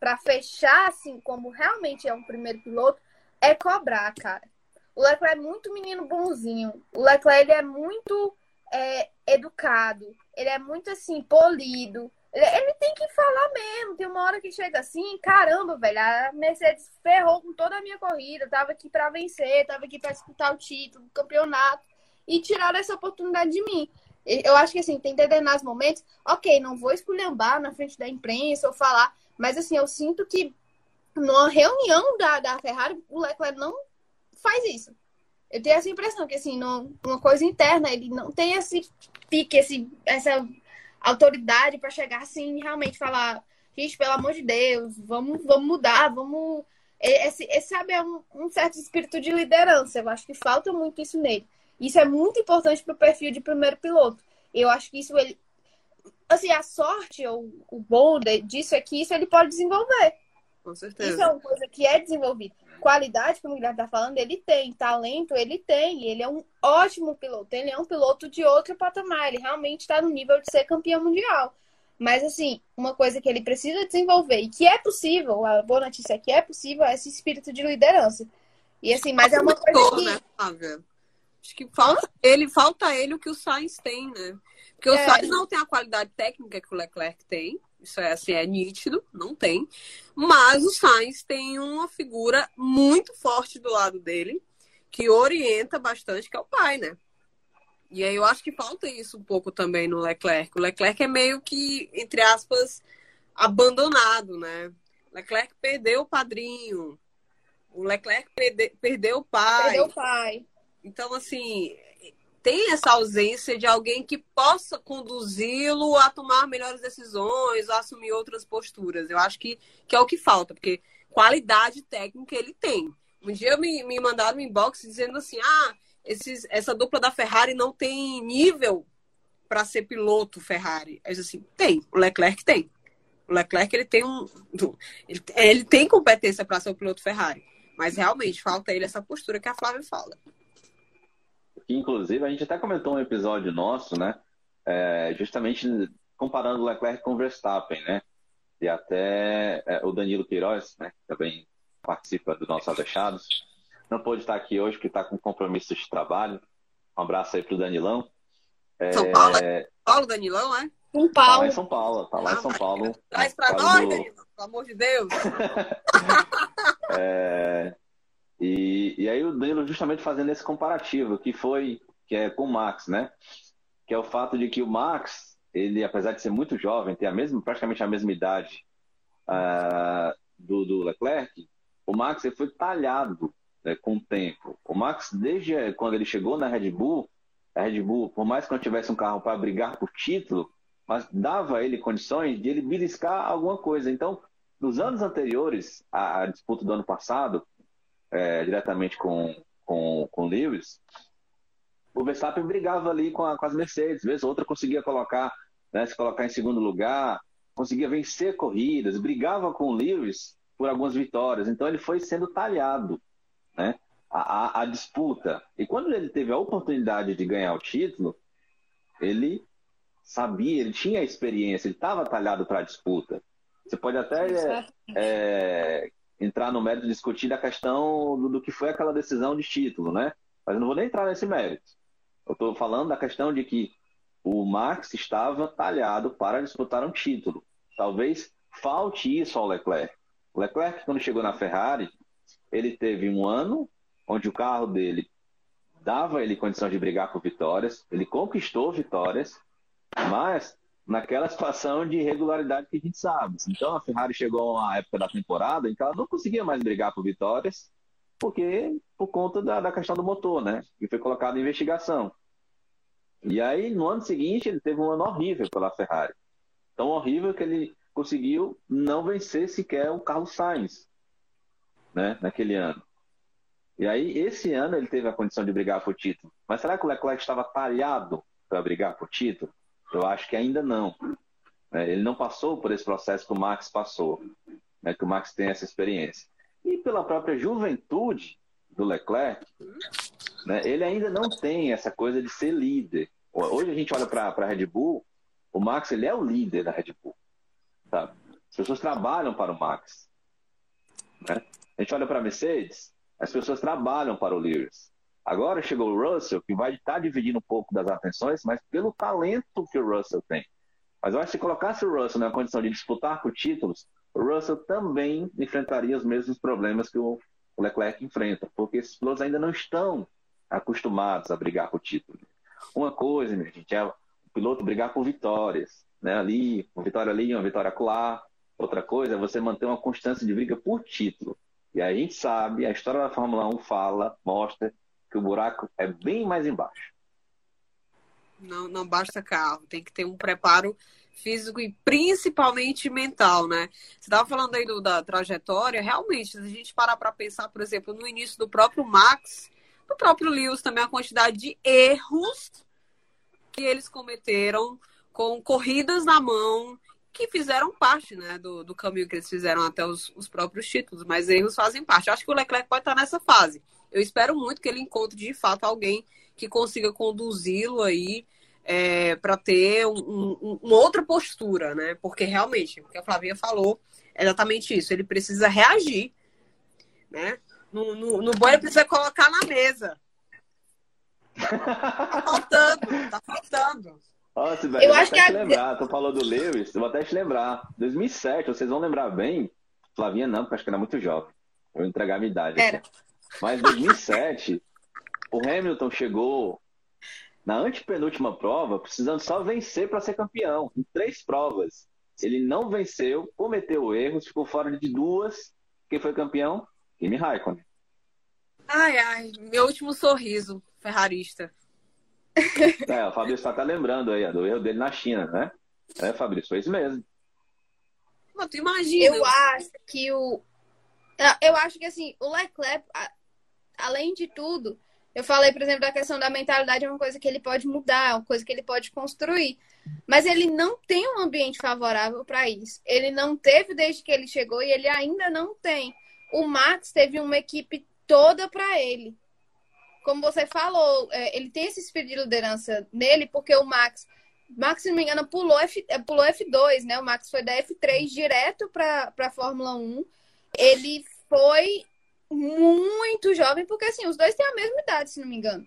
S3: para fechar, assim, como realmente é um primeiro piloto, é cobrar, cara. O Leclerc é muito menino bonzinho. O Leclerc ele é muito é, educado. Ele é muito, assim, polido. Ele, tem que falar mesmo. Tem uma hora que chega assim, caramba, velho, a Mercedes ferrou com toda a minha corrida. Tava aqui para vencer, tava aqui para disputar o título, o campeonato. E tiraram essa oportunidade de mim. Eu acho que assim, tem determinados momentos, ok, não vou esculhambar na frente da imprensa ou falar, mas assim, eu sinto que numa reunião da, da Ferrari, o Leclerc não faz isso. Eu tenho essa impressão que, assim, numa coisa interna, ele não tem esse pique, esse, essa autoridade para chegar assim e realmente falar, gente, pelo amor de Deus, vamos, vamos mudar, vamos. Esse, esse sabe, é um, um certo espírito de liderança. Eu acho que falta muito isso nele. Isso é muito importante para o perfil de primeiro piloto. Eu acho que isso ele. Assim, a sorte ou o bom disso é que isso ele pode desenvolver.
S4: Com certeza.
S3: Isso é uma coisa que é desenvolvida. Qualidade, como o Guilherme está falando, ele tem. Talento, ele tem. Ele é um ótimo piloto. Ele é um piloto de outro patamar. Ele realmente está no nível de ser campeão mundial. Mas, assim, uma coisa que ele precisa desenvolver e que é possível, a boa notícia é que é possível, é esse espírito de liderança. E, assim, mas é uma coisa que...
S4: Né, Flávia? Acho que falta ele, falta ele o que o Sainz tem, né? Porque o é. Sainz não tem a qualidade técnica que o Leclerc tem. Isso é assim, é nítido, não tem. Mas o Sainz tem uma figura muito forte do lado dele, que orienta bastante, que é o pai, né? E aí eu acho que falta isso um pouco também no Leclerc. O Leclerc é meio que, entre aspas, abandonado, né? O Leclerc perdeu o padrinho. O Leclerc perde, perdeu o pai.
S3: Perdeu o pai.
S4: Então, assim, tem essa ausência de alguém que possa conduzi-lo a tomar melhores decisões, a assumir outras posturas. Eu acho que, que é o que falta, porque qualidade técnica ele tem. Um dia me, me mandaram um inbox dizendo assim: ah, esses, essa dupla da Ferrari não tem nível para ser piloto Ferrari. Disse assim: tem, o Leclerc tem. O Leclerc ele tem um. Ele, ele tem competência para ser o piloto Ferrari. Mas realmente falta ele essa postura que a Flávia fala
S2: que inclusive a gente até comentou um episódio nosso, né? É, justamente comparando o Leclerc com o Verstappen, né? E até é, o Danilo Queiroz, né? Que também participa do nosso Avechados. Não pôde estar aqui hoje porque está com compromissos de trabalho. Um abraço aí pro Danilão.
S4: É... São Paulo, é Paulo Danilão, é?
S3: São Paulo. Tá
S2: lá em São Paulo, tá lá em São Paulo.
S4: Traz pra nós, do... Danilo, pelo amor de Deus. [laughs] [laughs]
S2: é... E, e aí o Danilo justamente fazendo esse comparativo, que foi, que é com o Max, né? Que é o fato de que o Max, ele, apesar de ser muito jovem, ter a mesma, praticamente a mesma idade uh, do, do Leclerc, o Max ele foi talhado né, com o tempo. O Max, desde quando ele chegou na Red Bull, a Red Bull, por mais que não tivesse um carro para brigar por título, mas dava a ele condições de ele beliscar alguma coisa. Então, nos anos anteriores à disputa do ano passado, é, diretamente com, com, com Lewis, o Verstappen brigava ali com, a, com as Mercedes, vez outra conseguia colocar, né, se colocar em segundo lugar, conseguia vencer corridas, brigava com o Lewis por algumas vitórias. Então ele foi sendo talhado, né? A, a, a, disputa. E quando ele teve a oportunidade de ganhar o título, ele sabia, ele tinha a experiência, ele estava talhado para a disputa. Você pode até é, entrar no mérito discutir a questão do, do, que foi aquela decisão de título, né? Mas eu não vou nem entrar nesse mérito. Eu estou falando da questão de que o Max estava talhado para disputar um título. Talvez falte isso ao Leclerc. O Leclerc, quando chegou na Ferrari, ele teve um ano onde o carro dele dava ele condição de brigar por vitórias, ele conquistou vitórias, mas naquela situação de irregularidade que a gente sabe. Então a Ferrari chegou a uma época da temporada em que ela não conseguia mais brigar por vitórias, porque por conta da, da questão do motor, né? Que foi colocado em investigação. E aí, no ano seguinte, ele teve um ano horrível pela Ferrari. Tão horrível que ele conseguiu não vencer sequer o Carlos Sainz, né? Naquele ano. E aí, esse ano, ele teve a condição de brigar por título. Mas será que o Leclerc estava talhado para brigar por título? Eu acho que ainda não. É, ele não passou por esse processo que o Max passou, né, que o Max tem essa experiência. E pela própria juventude do Leclerc, né, ele ainda não tem essa coisa de ser líder. Hoje a gente olha para a Red Bull, o Max ele é o líder da Red Bull. Sabe? As pessoas trabalham para o Max. Né? A gente olha para a Mercedes, as pessoas trabalham para o Lewis. Agora chegou o Russell, que vai estar dividindo um pouco das atenções, mas pelo talento que o Russell tem. Mas eu acho que se colocasse o Russell na condição de disputar por títulos, o Russell também enfrentaria os mesmos problemas que o Leclerc enfrenta, porque esses pilotos ainda não estão acostumados a brigar por título. Uma coisa, minha gente, é o piloto brigar por vitórias, né? Ali, uma vitória ali, uma vitória lá. Outra coisa é você manter uma constância de briga por título. E a gente sabe, a história da Fórmula 1 fala, mostra que o buraco é bem mais embaixo.
S4: Não, não basta carro, tem que ter um preparo físico e principalmente mental, né? Você estava falando aí do, da trajetória, realmente, se a gente parar para pensar, por exemplo, no início do próprio Max, do próprio Lewis também, a quantidade de erros que eles cometeram com corridas na mão, que fizeram parte né, do, do caminho que eles fizeram até os, os próprios títulos, mas erros fazem parte. Eu acho que o Leclerc pode estar nessa fase. Eu espero muito que ele encontre de fato alguém que consiga conduzi-lo aí é, para ter um, um, uma outra postura, né? Porque realmente, o que a Flavinha falou é exatamente isso. Ele precisa reagir, né? No, no, no bom, ele precisa colocar na mesa. Tá faltando, tá faltando.
S2: Nossa, velho, eu, acho que te lembrar, tu falou do Lewis, eu vou até te lembrar. 2007, vocês vão lembrar bem. Flavinha não, porque acho que era muito jovem. Eu vou entregar a minha idade.
S3: Era.
S2: Mas 2007, o Hamilton chegou na antepenúltima prova, precisando só vencer para ser campeão, em três provas. Ele não venceu, cometeu erros, ficou fora de duas. Quem foi campeão? Kimi Raikkonen.
S4: Ai, ai, meu último sorriso, ferrarista.
S2: É, o Fabrício está até lembrando aí do erro dele na China, né? É, Fabrício, foi isso mesmo.
S4: Mas tu imagina.
S3: Eu acho que o. Eu acho que assim, o Leclerc, além de tudo, eu falei, por exemplo, da questão da mentalidade, é uma coisa que ele pode mudar, é uma coisa que ele pode construir. Mas ele não tem um ambiente favorável para isso. Ele não teve desde que ele chegou e ele ainda não tem. O Max teve uma equipe toda para ele. Como você falou, é, ele tem esse espírito de liderança nele, porque o Max, Max, se não me engano, pulou, F, é, pulou F2, né? O Max foi da F3 direto para a Fórmula 1. Ele foi muito jovem, porque assim, os dois têm a mesma idade, se não me engano.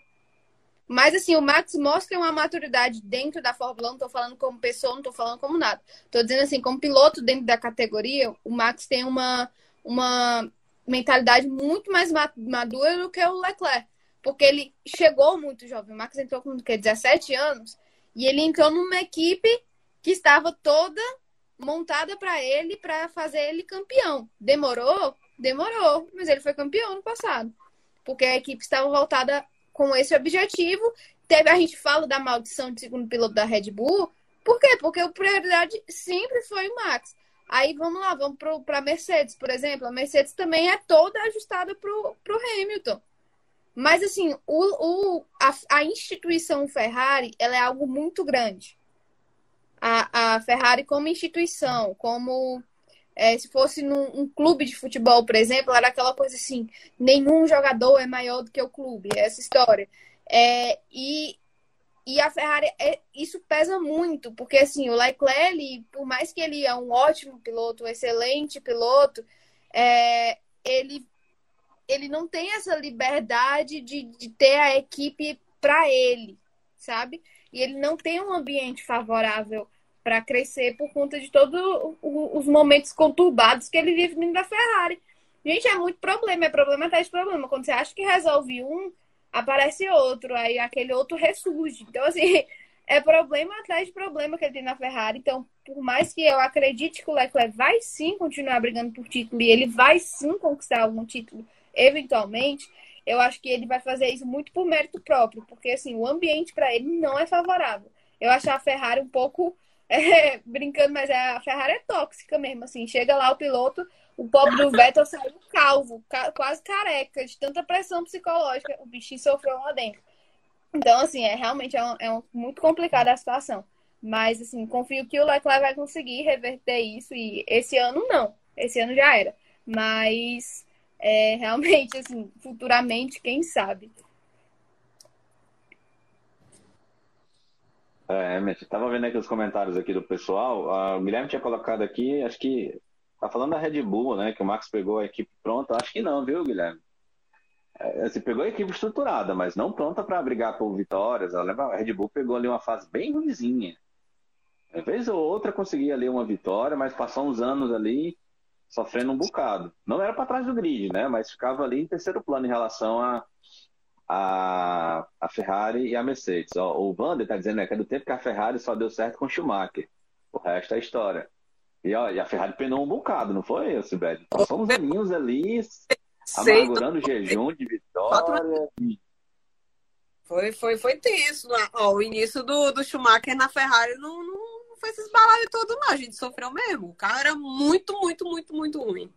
S3: Mas assim, o Max mostra uma maturidade dentro da Fórmula 1, não tô falando como pessoa, não tô falando como nada. Tô dizendo assim, como piloto dentro da categoria, o Max tem uma, uma mentalidade muito mais madura do que o Leclerc. Porque ele chegou muito jovem. O Max entrou com que, 17 anos e ele entrou numa equipe que estava toda montada para ele, para fazer ele campeão. Demorou? Demorou, mas ele foi campeão no passado. Porque a equipe estava voltada com esse objetivo. Teve, a gente fala da maldição de segundo piloto da Red Bull. Por quê? Porque a prioridade sempre foi o Max. Aí vamos lá, vamos para a Mercedes, por exemplo. A Mercedes também é toda ajustada para o Hamilton. Mas assim, o, o, a, a instituição Ferrari ela é algo muito grande. A, a Ferrari como instituição, como é, se fosse num um clube de futebol, por exemplo, era aquela coisa assim: nenhum jogador é maior do que o clube, é essa história. É, e, e a Ferrari, é, isso pesa muito, porque assim, o Leclerc, por mais que ele é um ótimo piloto, um excelente piloto, é, ele, ele não tem essa liberdade de, de ter a equipe para ele, sabe? E ele não tem um ambiente favorável para crescer por conta de todos os momentos conturbados que ele vive dentro da Ferrari. Gente, é muito problema, é problema atrás de problema. Quando você acha que resolve um, aparece outro, aí aquele outro ressurge. Então, assim, [laughs] é problema atrás de problema que ele tem na Ferrari. Então, por mais que eu acredite que o Leclerc vai sim continuar brigando por título e ele vai sim conquistar algum título eventualmente, eu acho que ele vai fazer isso muito por mérito próprio, porque assim, o ambiente para ele não é favorável. Eu acho a Ferrari um pouco é, brincando, mas a Ferrari é tóxica mesmo, assim. Chega lá o piloto, o pobre do Vettel saiu calvo, ca quase careca, de tanta pressão psicológica. O bichinho sofreu lá dentro. Então, assim, é realmente é, um, é um, muito complicada a situação. Mas, assim, confio que o Leclerc vai conseguir reverter isso. E esse ano, não. Esse ano já era. Mas, é, realmente, assim, futuramente, quem sabe.
S2: É, tava vendo aqui os comentários aqui do pessoal. Ah, o Guilherme tinha colocado aqui, acho que tá falando da Red Bull, né? Que o Max pegou a equipe pronta. Acho que não, viu, Guilherme? É, você pegou a equipe estruturada, mas não pronta para brigar por vitórias. A Red Bull pegou ali uma fase bem ruimzinha. Uma vez ou outra conseguia ali uma vitória, mas passou uns anos ali sofrendo um bocado. Não era para trás do grid, né? Mas ficava ali em terceiro plano em relação a a, a Ferrari e a Mercedes. Ó, o Vander está dizendo né, que é do tempo que a Ferrari só deu certo com o Schumacher. O resto é história. E, ó, e a Ferrari penou um bocado, não foi, Sibeli? Passou uns aninhos ali, amargurando o jejum de vitória.
S4: Foi, foi, foi tenso. né? Ó, o início do, do Schumacher na Ferrari não, não, não foi esses balaio todo, não. A gente sofreu mesmo. O carro era muito, muito, muito, muito ruim.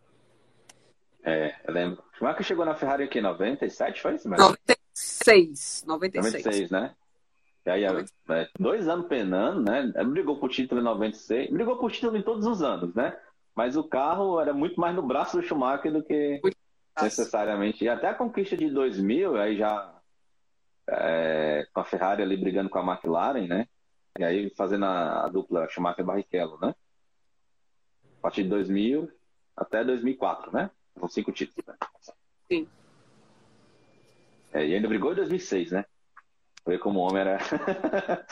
S2: É, eu lembro. Schumacher chegou na Ferrari aqui em 97, foi isso, Sibeli?
S4: 96. 96.
S2: 96, né? E aí, é, dois anos penando, né? Brigou por título em 96. Brigou por título em todos os anos, né? Mas o carro era muito mais no braço do Schumacher do que necessariamente. E até a conquista de 2000, aí já é, com a Ferrari ali brigando com a McLaren, né? E aí fazendo a, a dupla Schumacher-Barrichello, né? A partir de 2000 até 2004, né? São cinco títulos, né?
S4: Sim.
S2: É, e ainda brigou em 2006, né? Foi como o homem era. [laughs]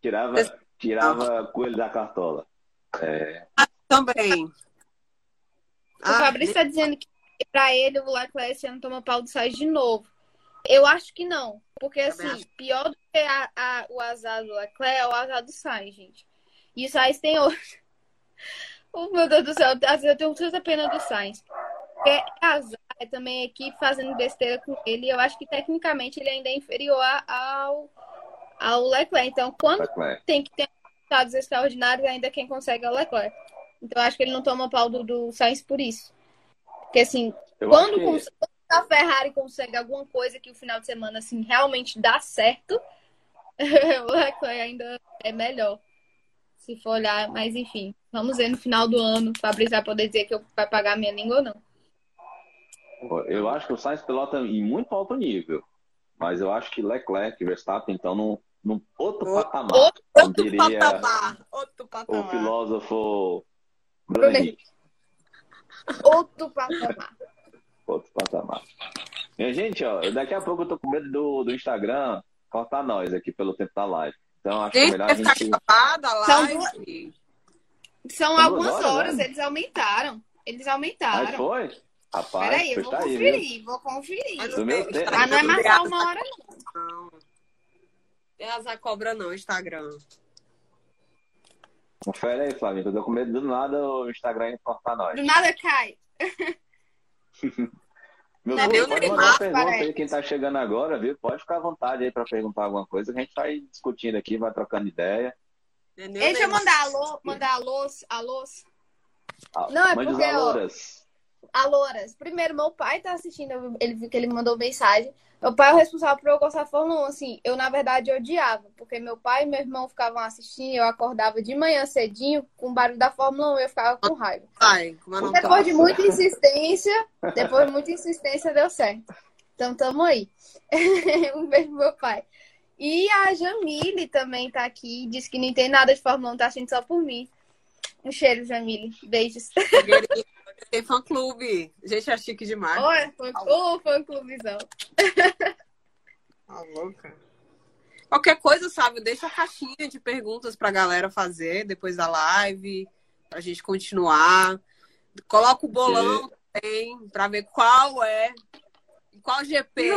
S2: tirava, tirava coelho da cartola. É,
S4: Também.
S3: O
S4: Ah,
S3: Fabrício está dizendo que pra ele o Leclerc esse ano toma pau do Sainz de novo. Eu acho que não. Porque, assim, pior do que a- a- o azar do Leclerc é o azar do Sainz, gente. E o Sainz tem outro. [laughs] Oh, meu Deus do céu, às vezes eu tenho tanta pena do Sainz. Porque é azar, é também a equipe fazendo besteira com ele. Eu acho que, tecnicamente, ele ainda é inferior ao, ao Leclerc. Então, quando
S2: Leclerc.
S3: tem que ter resultados extraordinários, ainda quem consegue é o Leclerc. Então, eu acho que ele não toma pau do, do Sainz por isso. Porque, assim,
S2: Eu
S3: quando,
S2: que-
S3: cons- quando a Ferrari consegue alguma coisa que o final de semana assim realmente dá certo, [laughs] o Leclerc ainda é melhor. Se for olhar, mas enfim, vamos ver no final do ano. O Fabrício vai poder dizer que eu vai pagar minha língua ou não.
S2: Eu acho que o Sainz pilota em muito alto nível. Mas eu acho que Leclerc e Verstappen estão num, num outro
S4: Outro-
S2: patamar.
S3: outro-
S4: Outro
S2: diria
S4: patamar. Outro
S2: o
S4: patamar.
S2: filósofo Bruno
S3: Bruno
S2: Henrique.
S3: Outro patamar. [laughs]
S2: Outro patamar. Minha gente, ó, daqui a pouco eu tô com medo do, do Instagram cortar nós aqui pelo tempo da live. Então acho que é melhor a gente.
S4: acabada a live.
S3: São
S2: São
S3: algumas
S2: horas,
S3: horas,
S2: né?
S3: eles aumentaram. Eles
S2: Aí
S3: aumentaram.
S2: foi? Rapaz,
S3: Peraí, eu vou
S2: tá aí,
S3: conferir, vou conferir.
S4: Mas
S2: Do meu tempo.
S3: Ah, não é mais uma hora, não.
S4: Não. Tem azar cobra não, Instagram.
S2: Confere aí, Flávio. Eu tô com medo do nada o Instagram cortar nós.
S3: Do nada cai. [laughs]
S2: Meu
S4: é
S2: Deus,
S4: nem o
S2: pode mandar pergunta
S3: parece.
S2: aí, quem tá chegando agora, viu? Pode ficar à vontade aí pra perguntar alguma coisa, que a gente vai discutindo aqui, vai trocando ideia.
S3: Deixa eu mandar alô, mandar alôs, alôs.
S2: Ah,
S3: Não, é
S2: mande os
S3: porque,
S2: alouras.
S3: Aloras. Primeiro, meu pai tá assistindo, ele viu que ele me mandou mensagem. Meu pai é o responsável por eu gostar da Fórmula 1. Assim, eu, na verdade, odiava, porque meu pai e meu irmão ficavam assistindo, eu acordava de manhã cedinho com o barulho da Fórmula 1 e eu ficava com raiva. Depois de
S4: dela?
S3: muita insistência, depois de muita insistência, deu certo. Então, tamo aí. [laughs] um beijo pro meu pai. E a Jamile também tá aqui, disse que não entende nada de Fórmula 1, tá assistindo só por mim. Um cheiro, Jamile. Beijos.
S4: Tem fã clube. Gente, é chique demais.
S3: Olha, foi oh, fã clubezão.
S4: Tá louca. Qualquer coisa, sabe? Deixa a caixinha de perguntas pra galera fazer depois da live, pra gente continuar. Coloca o bolão também, pra ver qual é, qual GP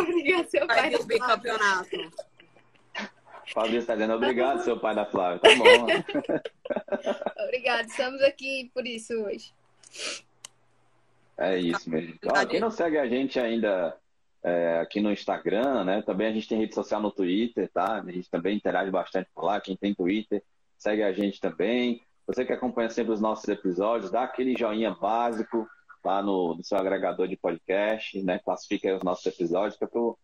S4: vai ter o bicampeonato.
S2: Fabrício tá dizendo obrigado, seu pai da Flávia. Tá bom. [laughs]
S3: Obrigada, estamos aqui por isso hoje.
S2: É isso mesmo. Ó, quem não segue a gente ainda é, aqui no Instagram, né? Também a gente tem rede social no Twitter, tá? A gente também interage bastante por lá. Quem tem Twitter, segue a gente também. Você que acompanha sempre os nossos episódios, dá aquele joinha básico lá no, no seu agregador de podcast, né? Classifica aí os nossos episódios, que é pro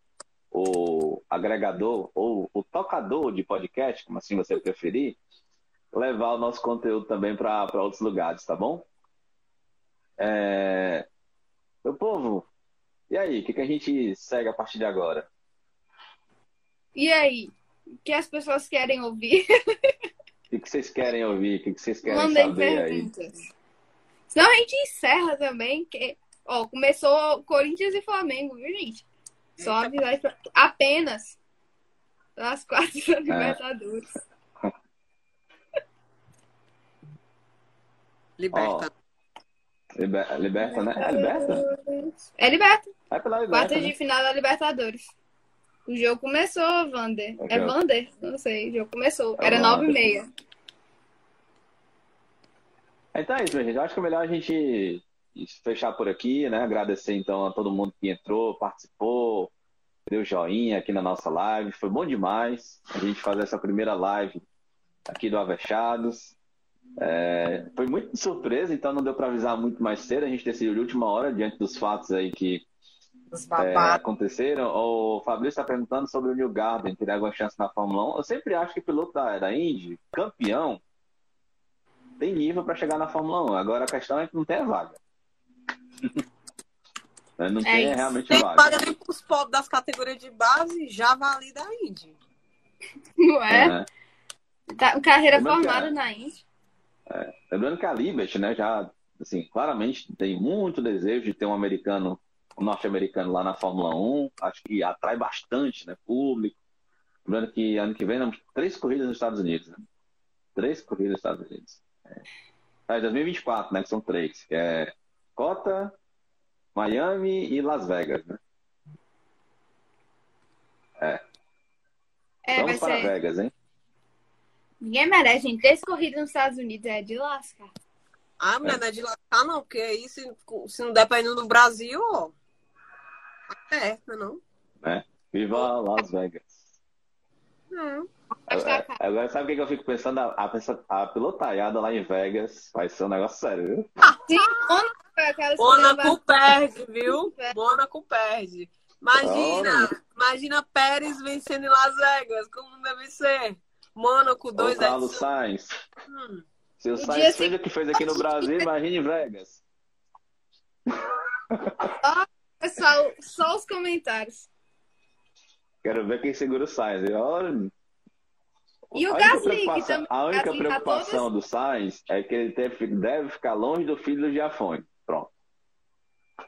S2: o agregador ou o tocador de podcast, como assim você preferir, levar o nosso conteúdo também para outros lugares, tá bom? É... Meu povo, e aí? O que, que a gente segue a partir de agora?
S3: E aí? O que as pessoas querem ouvir?
S2: O que, que vocês querem ouvir? O que, que vocês querem
S3: Mandem
S2: saber aí?
S3: perguntas. Senão a gente encerra também. Que... Ó, começou Corinthians e Flamengo, viu, gente? Só avisar isso pra- apenas nas quartas da Libertadores. [laughs]
S4: Liberta.
S2: Liber- Liberta, né? É Liberta?
S3: É liberta.
S2: Vai pela Liberta.
S3: Quartas
S2: Né?
S3: de final da Libertadores. O jogo começou, Vander. É Vander? Não sei. O jogo começou.
S2: É
S3: Era nove e meia.
S2: É Então é isso, gente. Eu acho que é melhor a gente fechar por aqui, né? Agradecer então a todo mundo que entrou, participou, deu joinha aqui na nossa live. Foi bom demais a gente fazer essa primeira live aqui do Avechados. É, foi muito surpresa, então não deu para avisar muito mais cedo. A gente decidiu de última hora, diante dos fatos aí que é, aconteceram. O Fabrício está perguntando sobre o New Garden, teria alguma chance na Fórmula 1. Eu sempre acho que piloto da, da Indy, campeão, tem nível para chegar na Fórmula 1. Agora a questão é que não tem a vaga. [laughs] não é tem isso. realmente tem vaga.
S4: Vaga nem para os pobres das categorias de base, já valida a Indy.
S3: Não é? é. Tá, carreira Lembrando formada é, na Indy.
S2: É, lembrando que a Liberty, né, já, assim, claramente tem muito desejo de ter um americano, um norte-americano lá na Fórmula 1. Acho que atrai bastante, né, público. Lembrando que ano que vem temos três corridas nos Estados Unidos, né? Três corridas nos Estados Unidos. É, 2024, né, que são três, que é Cota, Miami e Las Vegas, né? É. é Vamos para ser... Vegas, hein?
S3: Ninguém merece, gente. Três corridas nos Estados Unidos é de lascar.
S4: Ah, mulher, é. não é de lascar, não, porque aí se, se não der pra ir no Brasil, ó. É, não
S2: é? Viva Las Vegas.
S3: Não.
S2: Agora, agora, sabe o que eu fico pensando? A, a, a pilotaiada lá em Vegas vai ser um negócio sério, viu?
S3: Sim,
S4: Mônaco perde, viu? Mônaco perde. Imagina, imagina Pérez vencendo em Las Vegas, como deve ser. Mônaco 2
S2: o Carlos Sainz. Hum. Se o, o Sainz fez o que fez aqui no [laughs] Brasil, imagine em Vegas.
S3: Ah, pessoal, só os comentários.
S2: Quero ver quem segura o Sainz.
S3: Olha, e o Gasly, que também.
S2: A única Gasly preocupação tá do Sainz é que ele deve ficar longe do filho do Giafone. Pronto.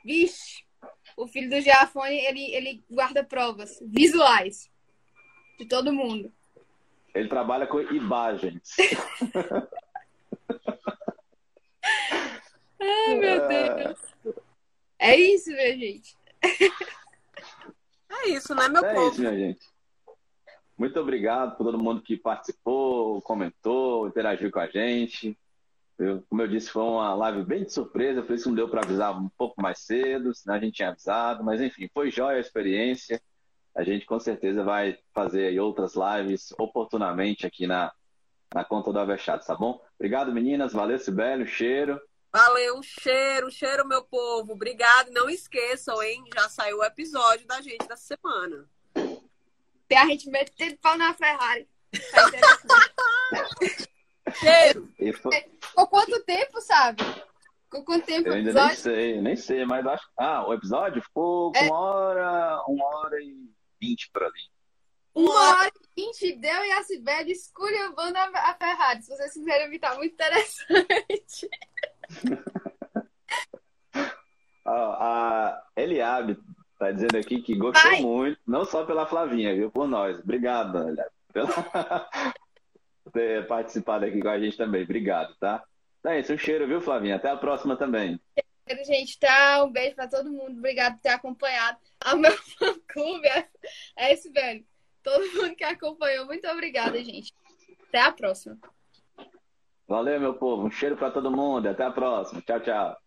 S3: Vixe, o filho do Giafone, ele, ele guarda provas visuais de todo mundo.
S2: Ele trabalha com imagens. [laughs]
S3: Ai, meu Deus. É isso, minha gente.
S4: É isso, né, meu
S2: é
S4: povo?
S2: É isso, minha gente. Muito obrigado por todo mundo que participou, comentou, interagiu com a gente. Eu, como eu disse, foi uma live bem de surpresa, por isso não deu para avisar um pouco mais cedo, senão a gente tinha avisado, mas enfim, foi jóia a experiência a gente com certeza vai fazer aí outras lives oportunamente aqui na, na conta do Avechados, tá bom? Obrigado, meninas. Valeu, Sibélio. Cheiro.
S4: Valeu, cheiro, cheiro, meu povo. Obrigado. Não esqueçam, hein? Já saiu o episódio da gente da semana.
S3: Tem a gente metendo pau na Ferrari. [laughs]
S4: cheiro.
S3: Ficou quanto tempo, sabe? Ficou quanto tempo
S2: Eu ainda nem sei, nem sei, mas acho. Ah, o episódio ficou é... uma hora, uma hora e 20 por ali.
S3: Uma hora e 20 deu e a Sibeli esculhambando a, a Ferrari. Se vocês quiserem ouvir, tá muito interessante. [laughs]
S2: a Eliabe tá dizendo aqui que gostou Vai. muito, não só pela Flavinha, viu? Por nós. Obrigado, Eliabe, pela... [laughs] ter participado aqui com a gente também. Obrigado, tá? É isso, um cheiro, viu, Flavinha? Até a próxima também.
S3: Gente, tá? Um beijo pra todo mundo. Obrigado por ter acompanhado. Ao meu fã-clube é, é esse, velho. Todo mundo que acompanhou, muito obrigada, gente. Até a próxima.
S2: Valeu, meu povo. Um cheiro para todo mundo. Até a próxima. Tchau, tchau.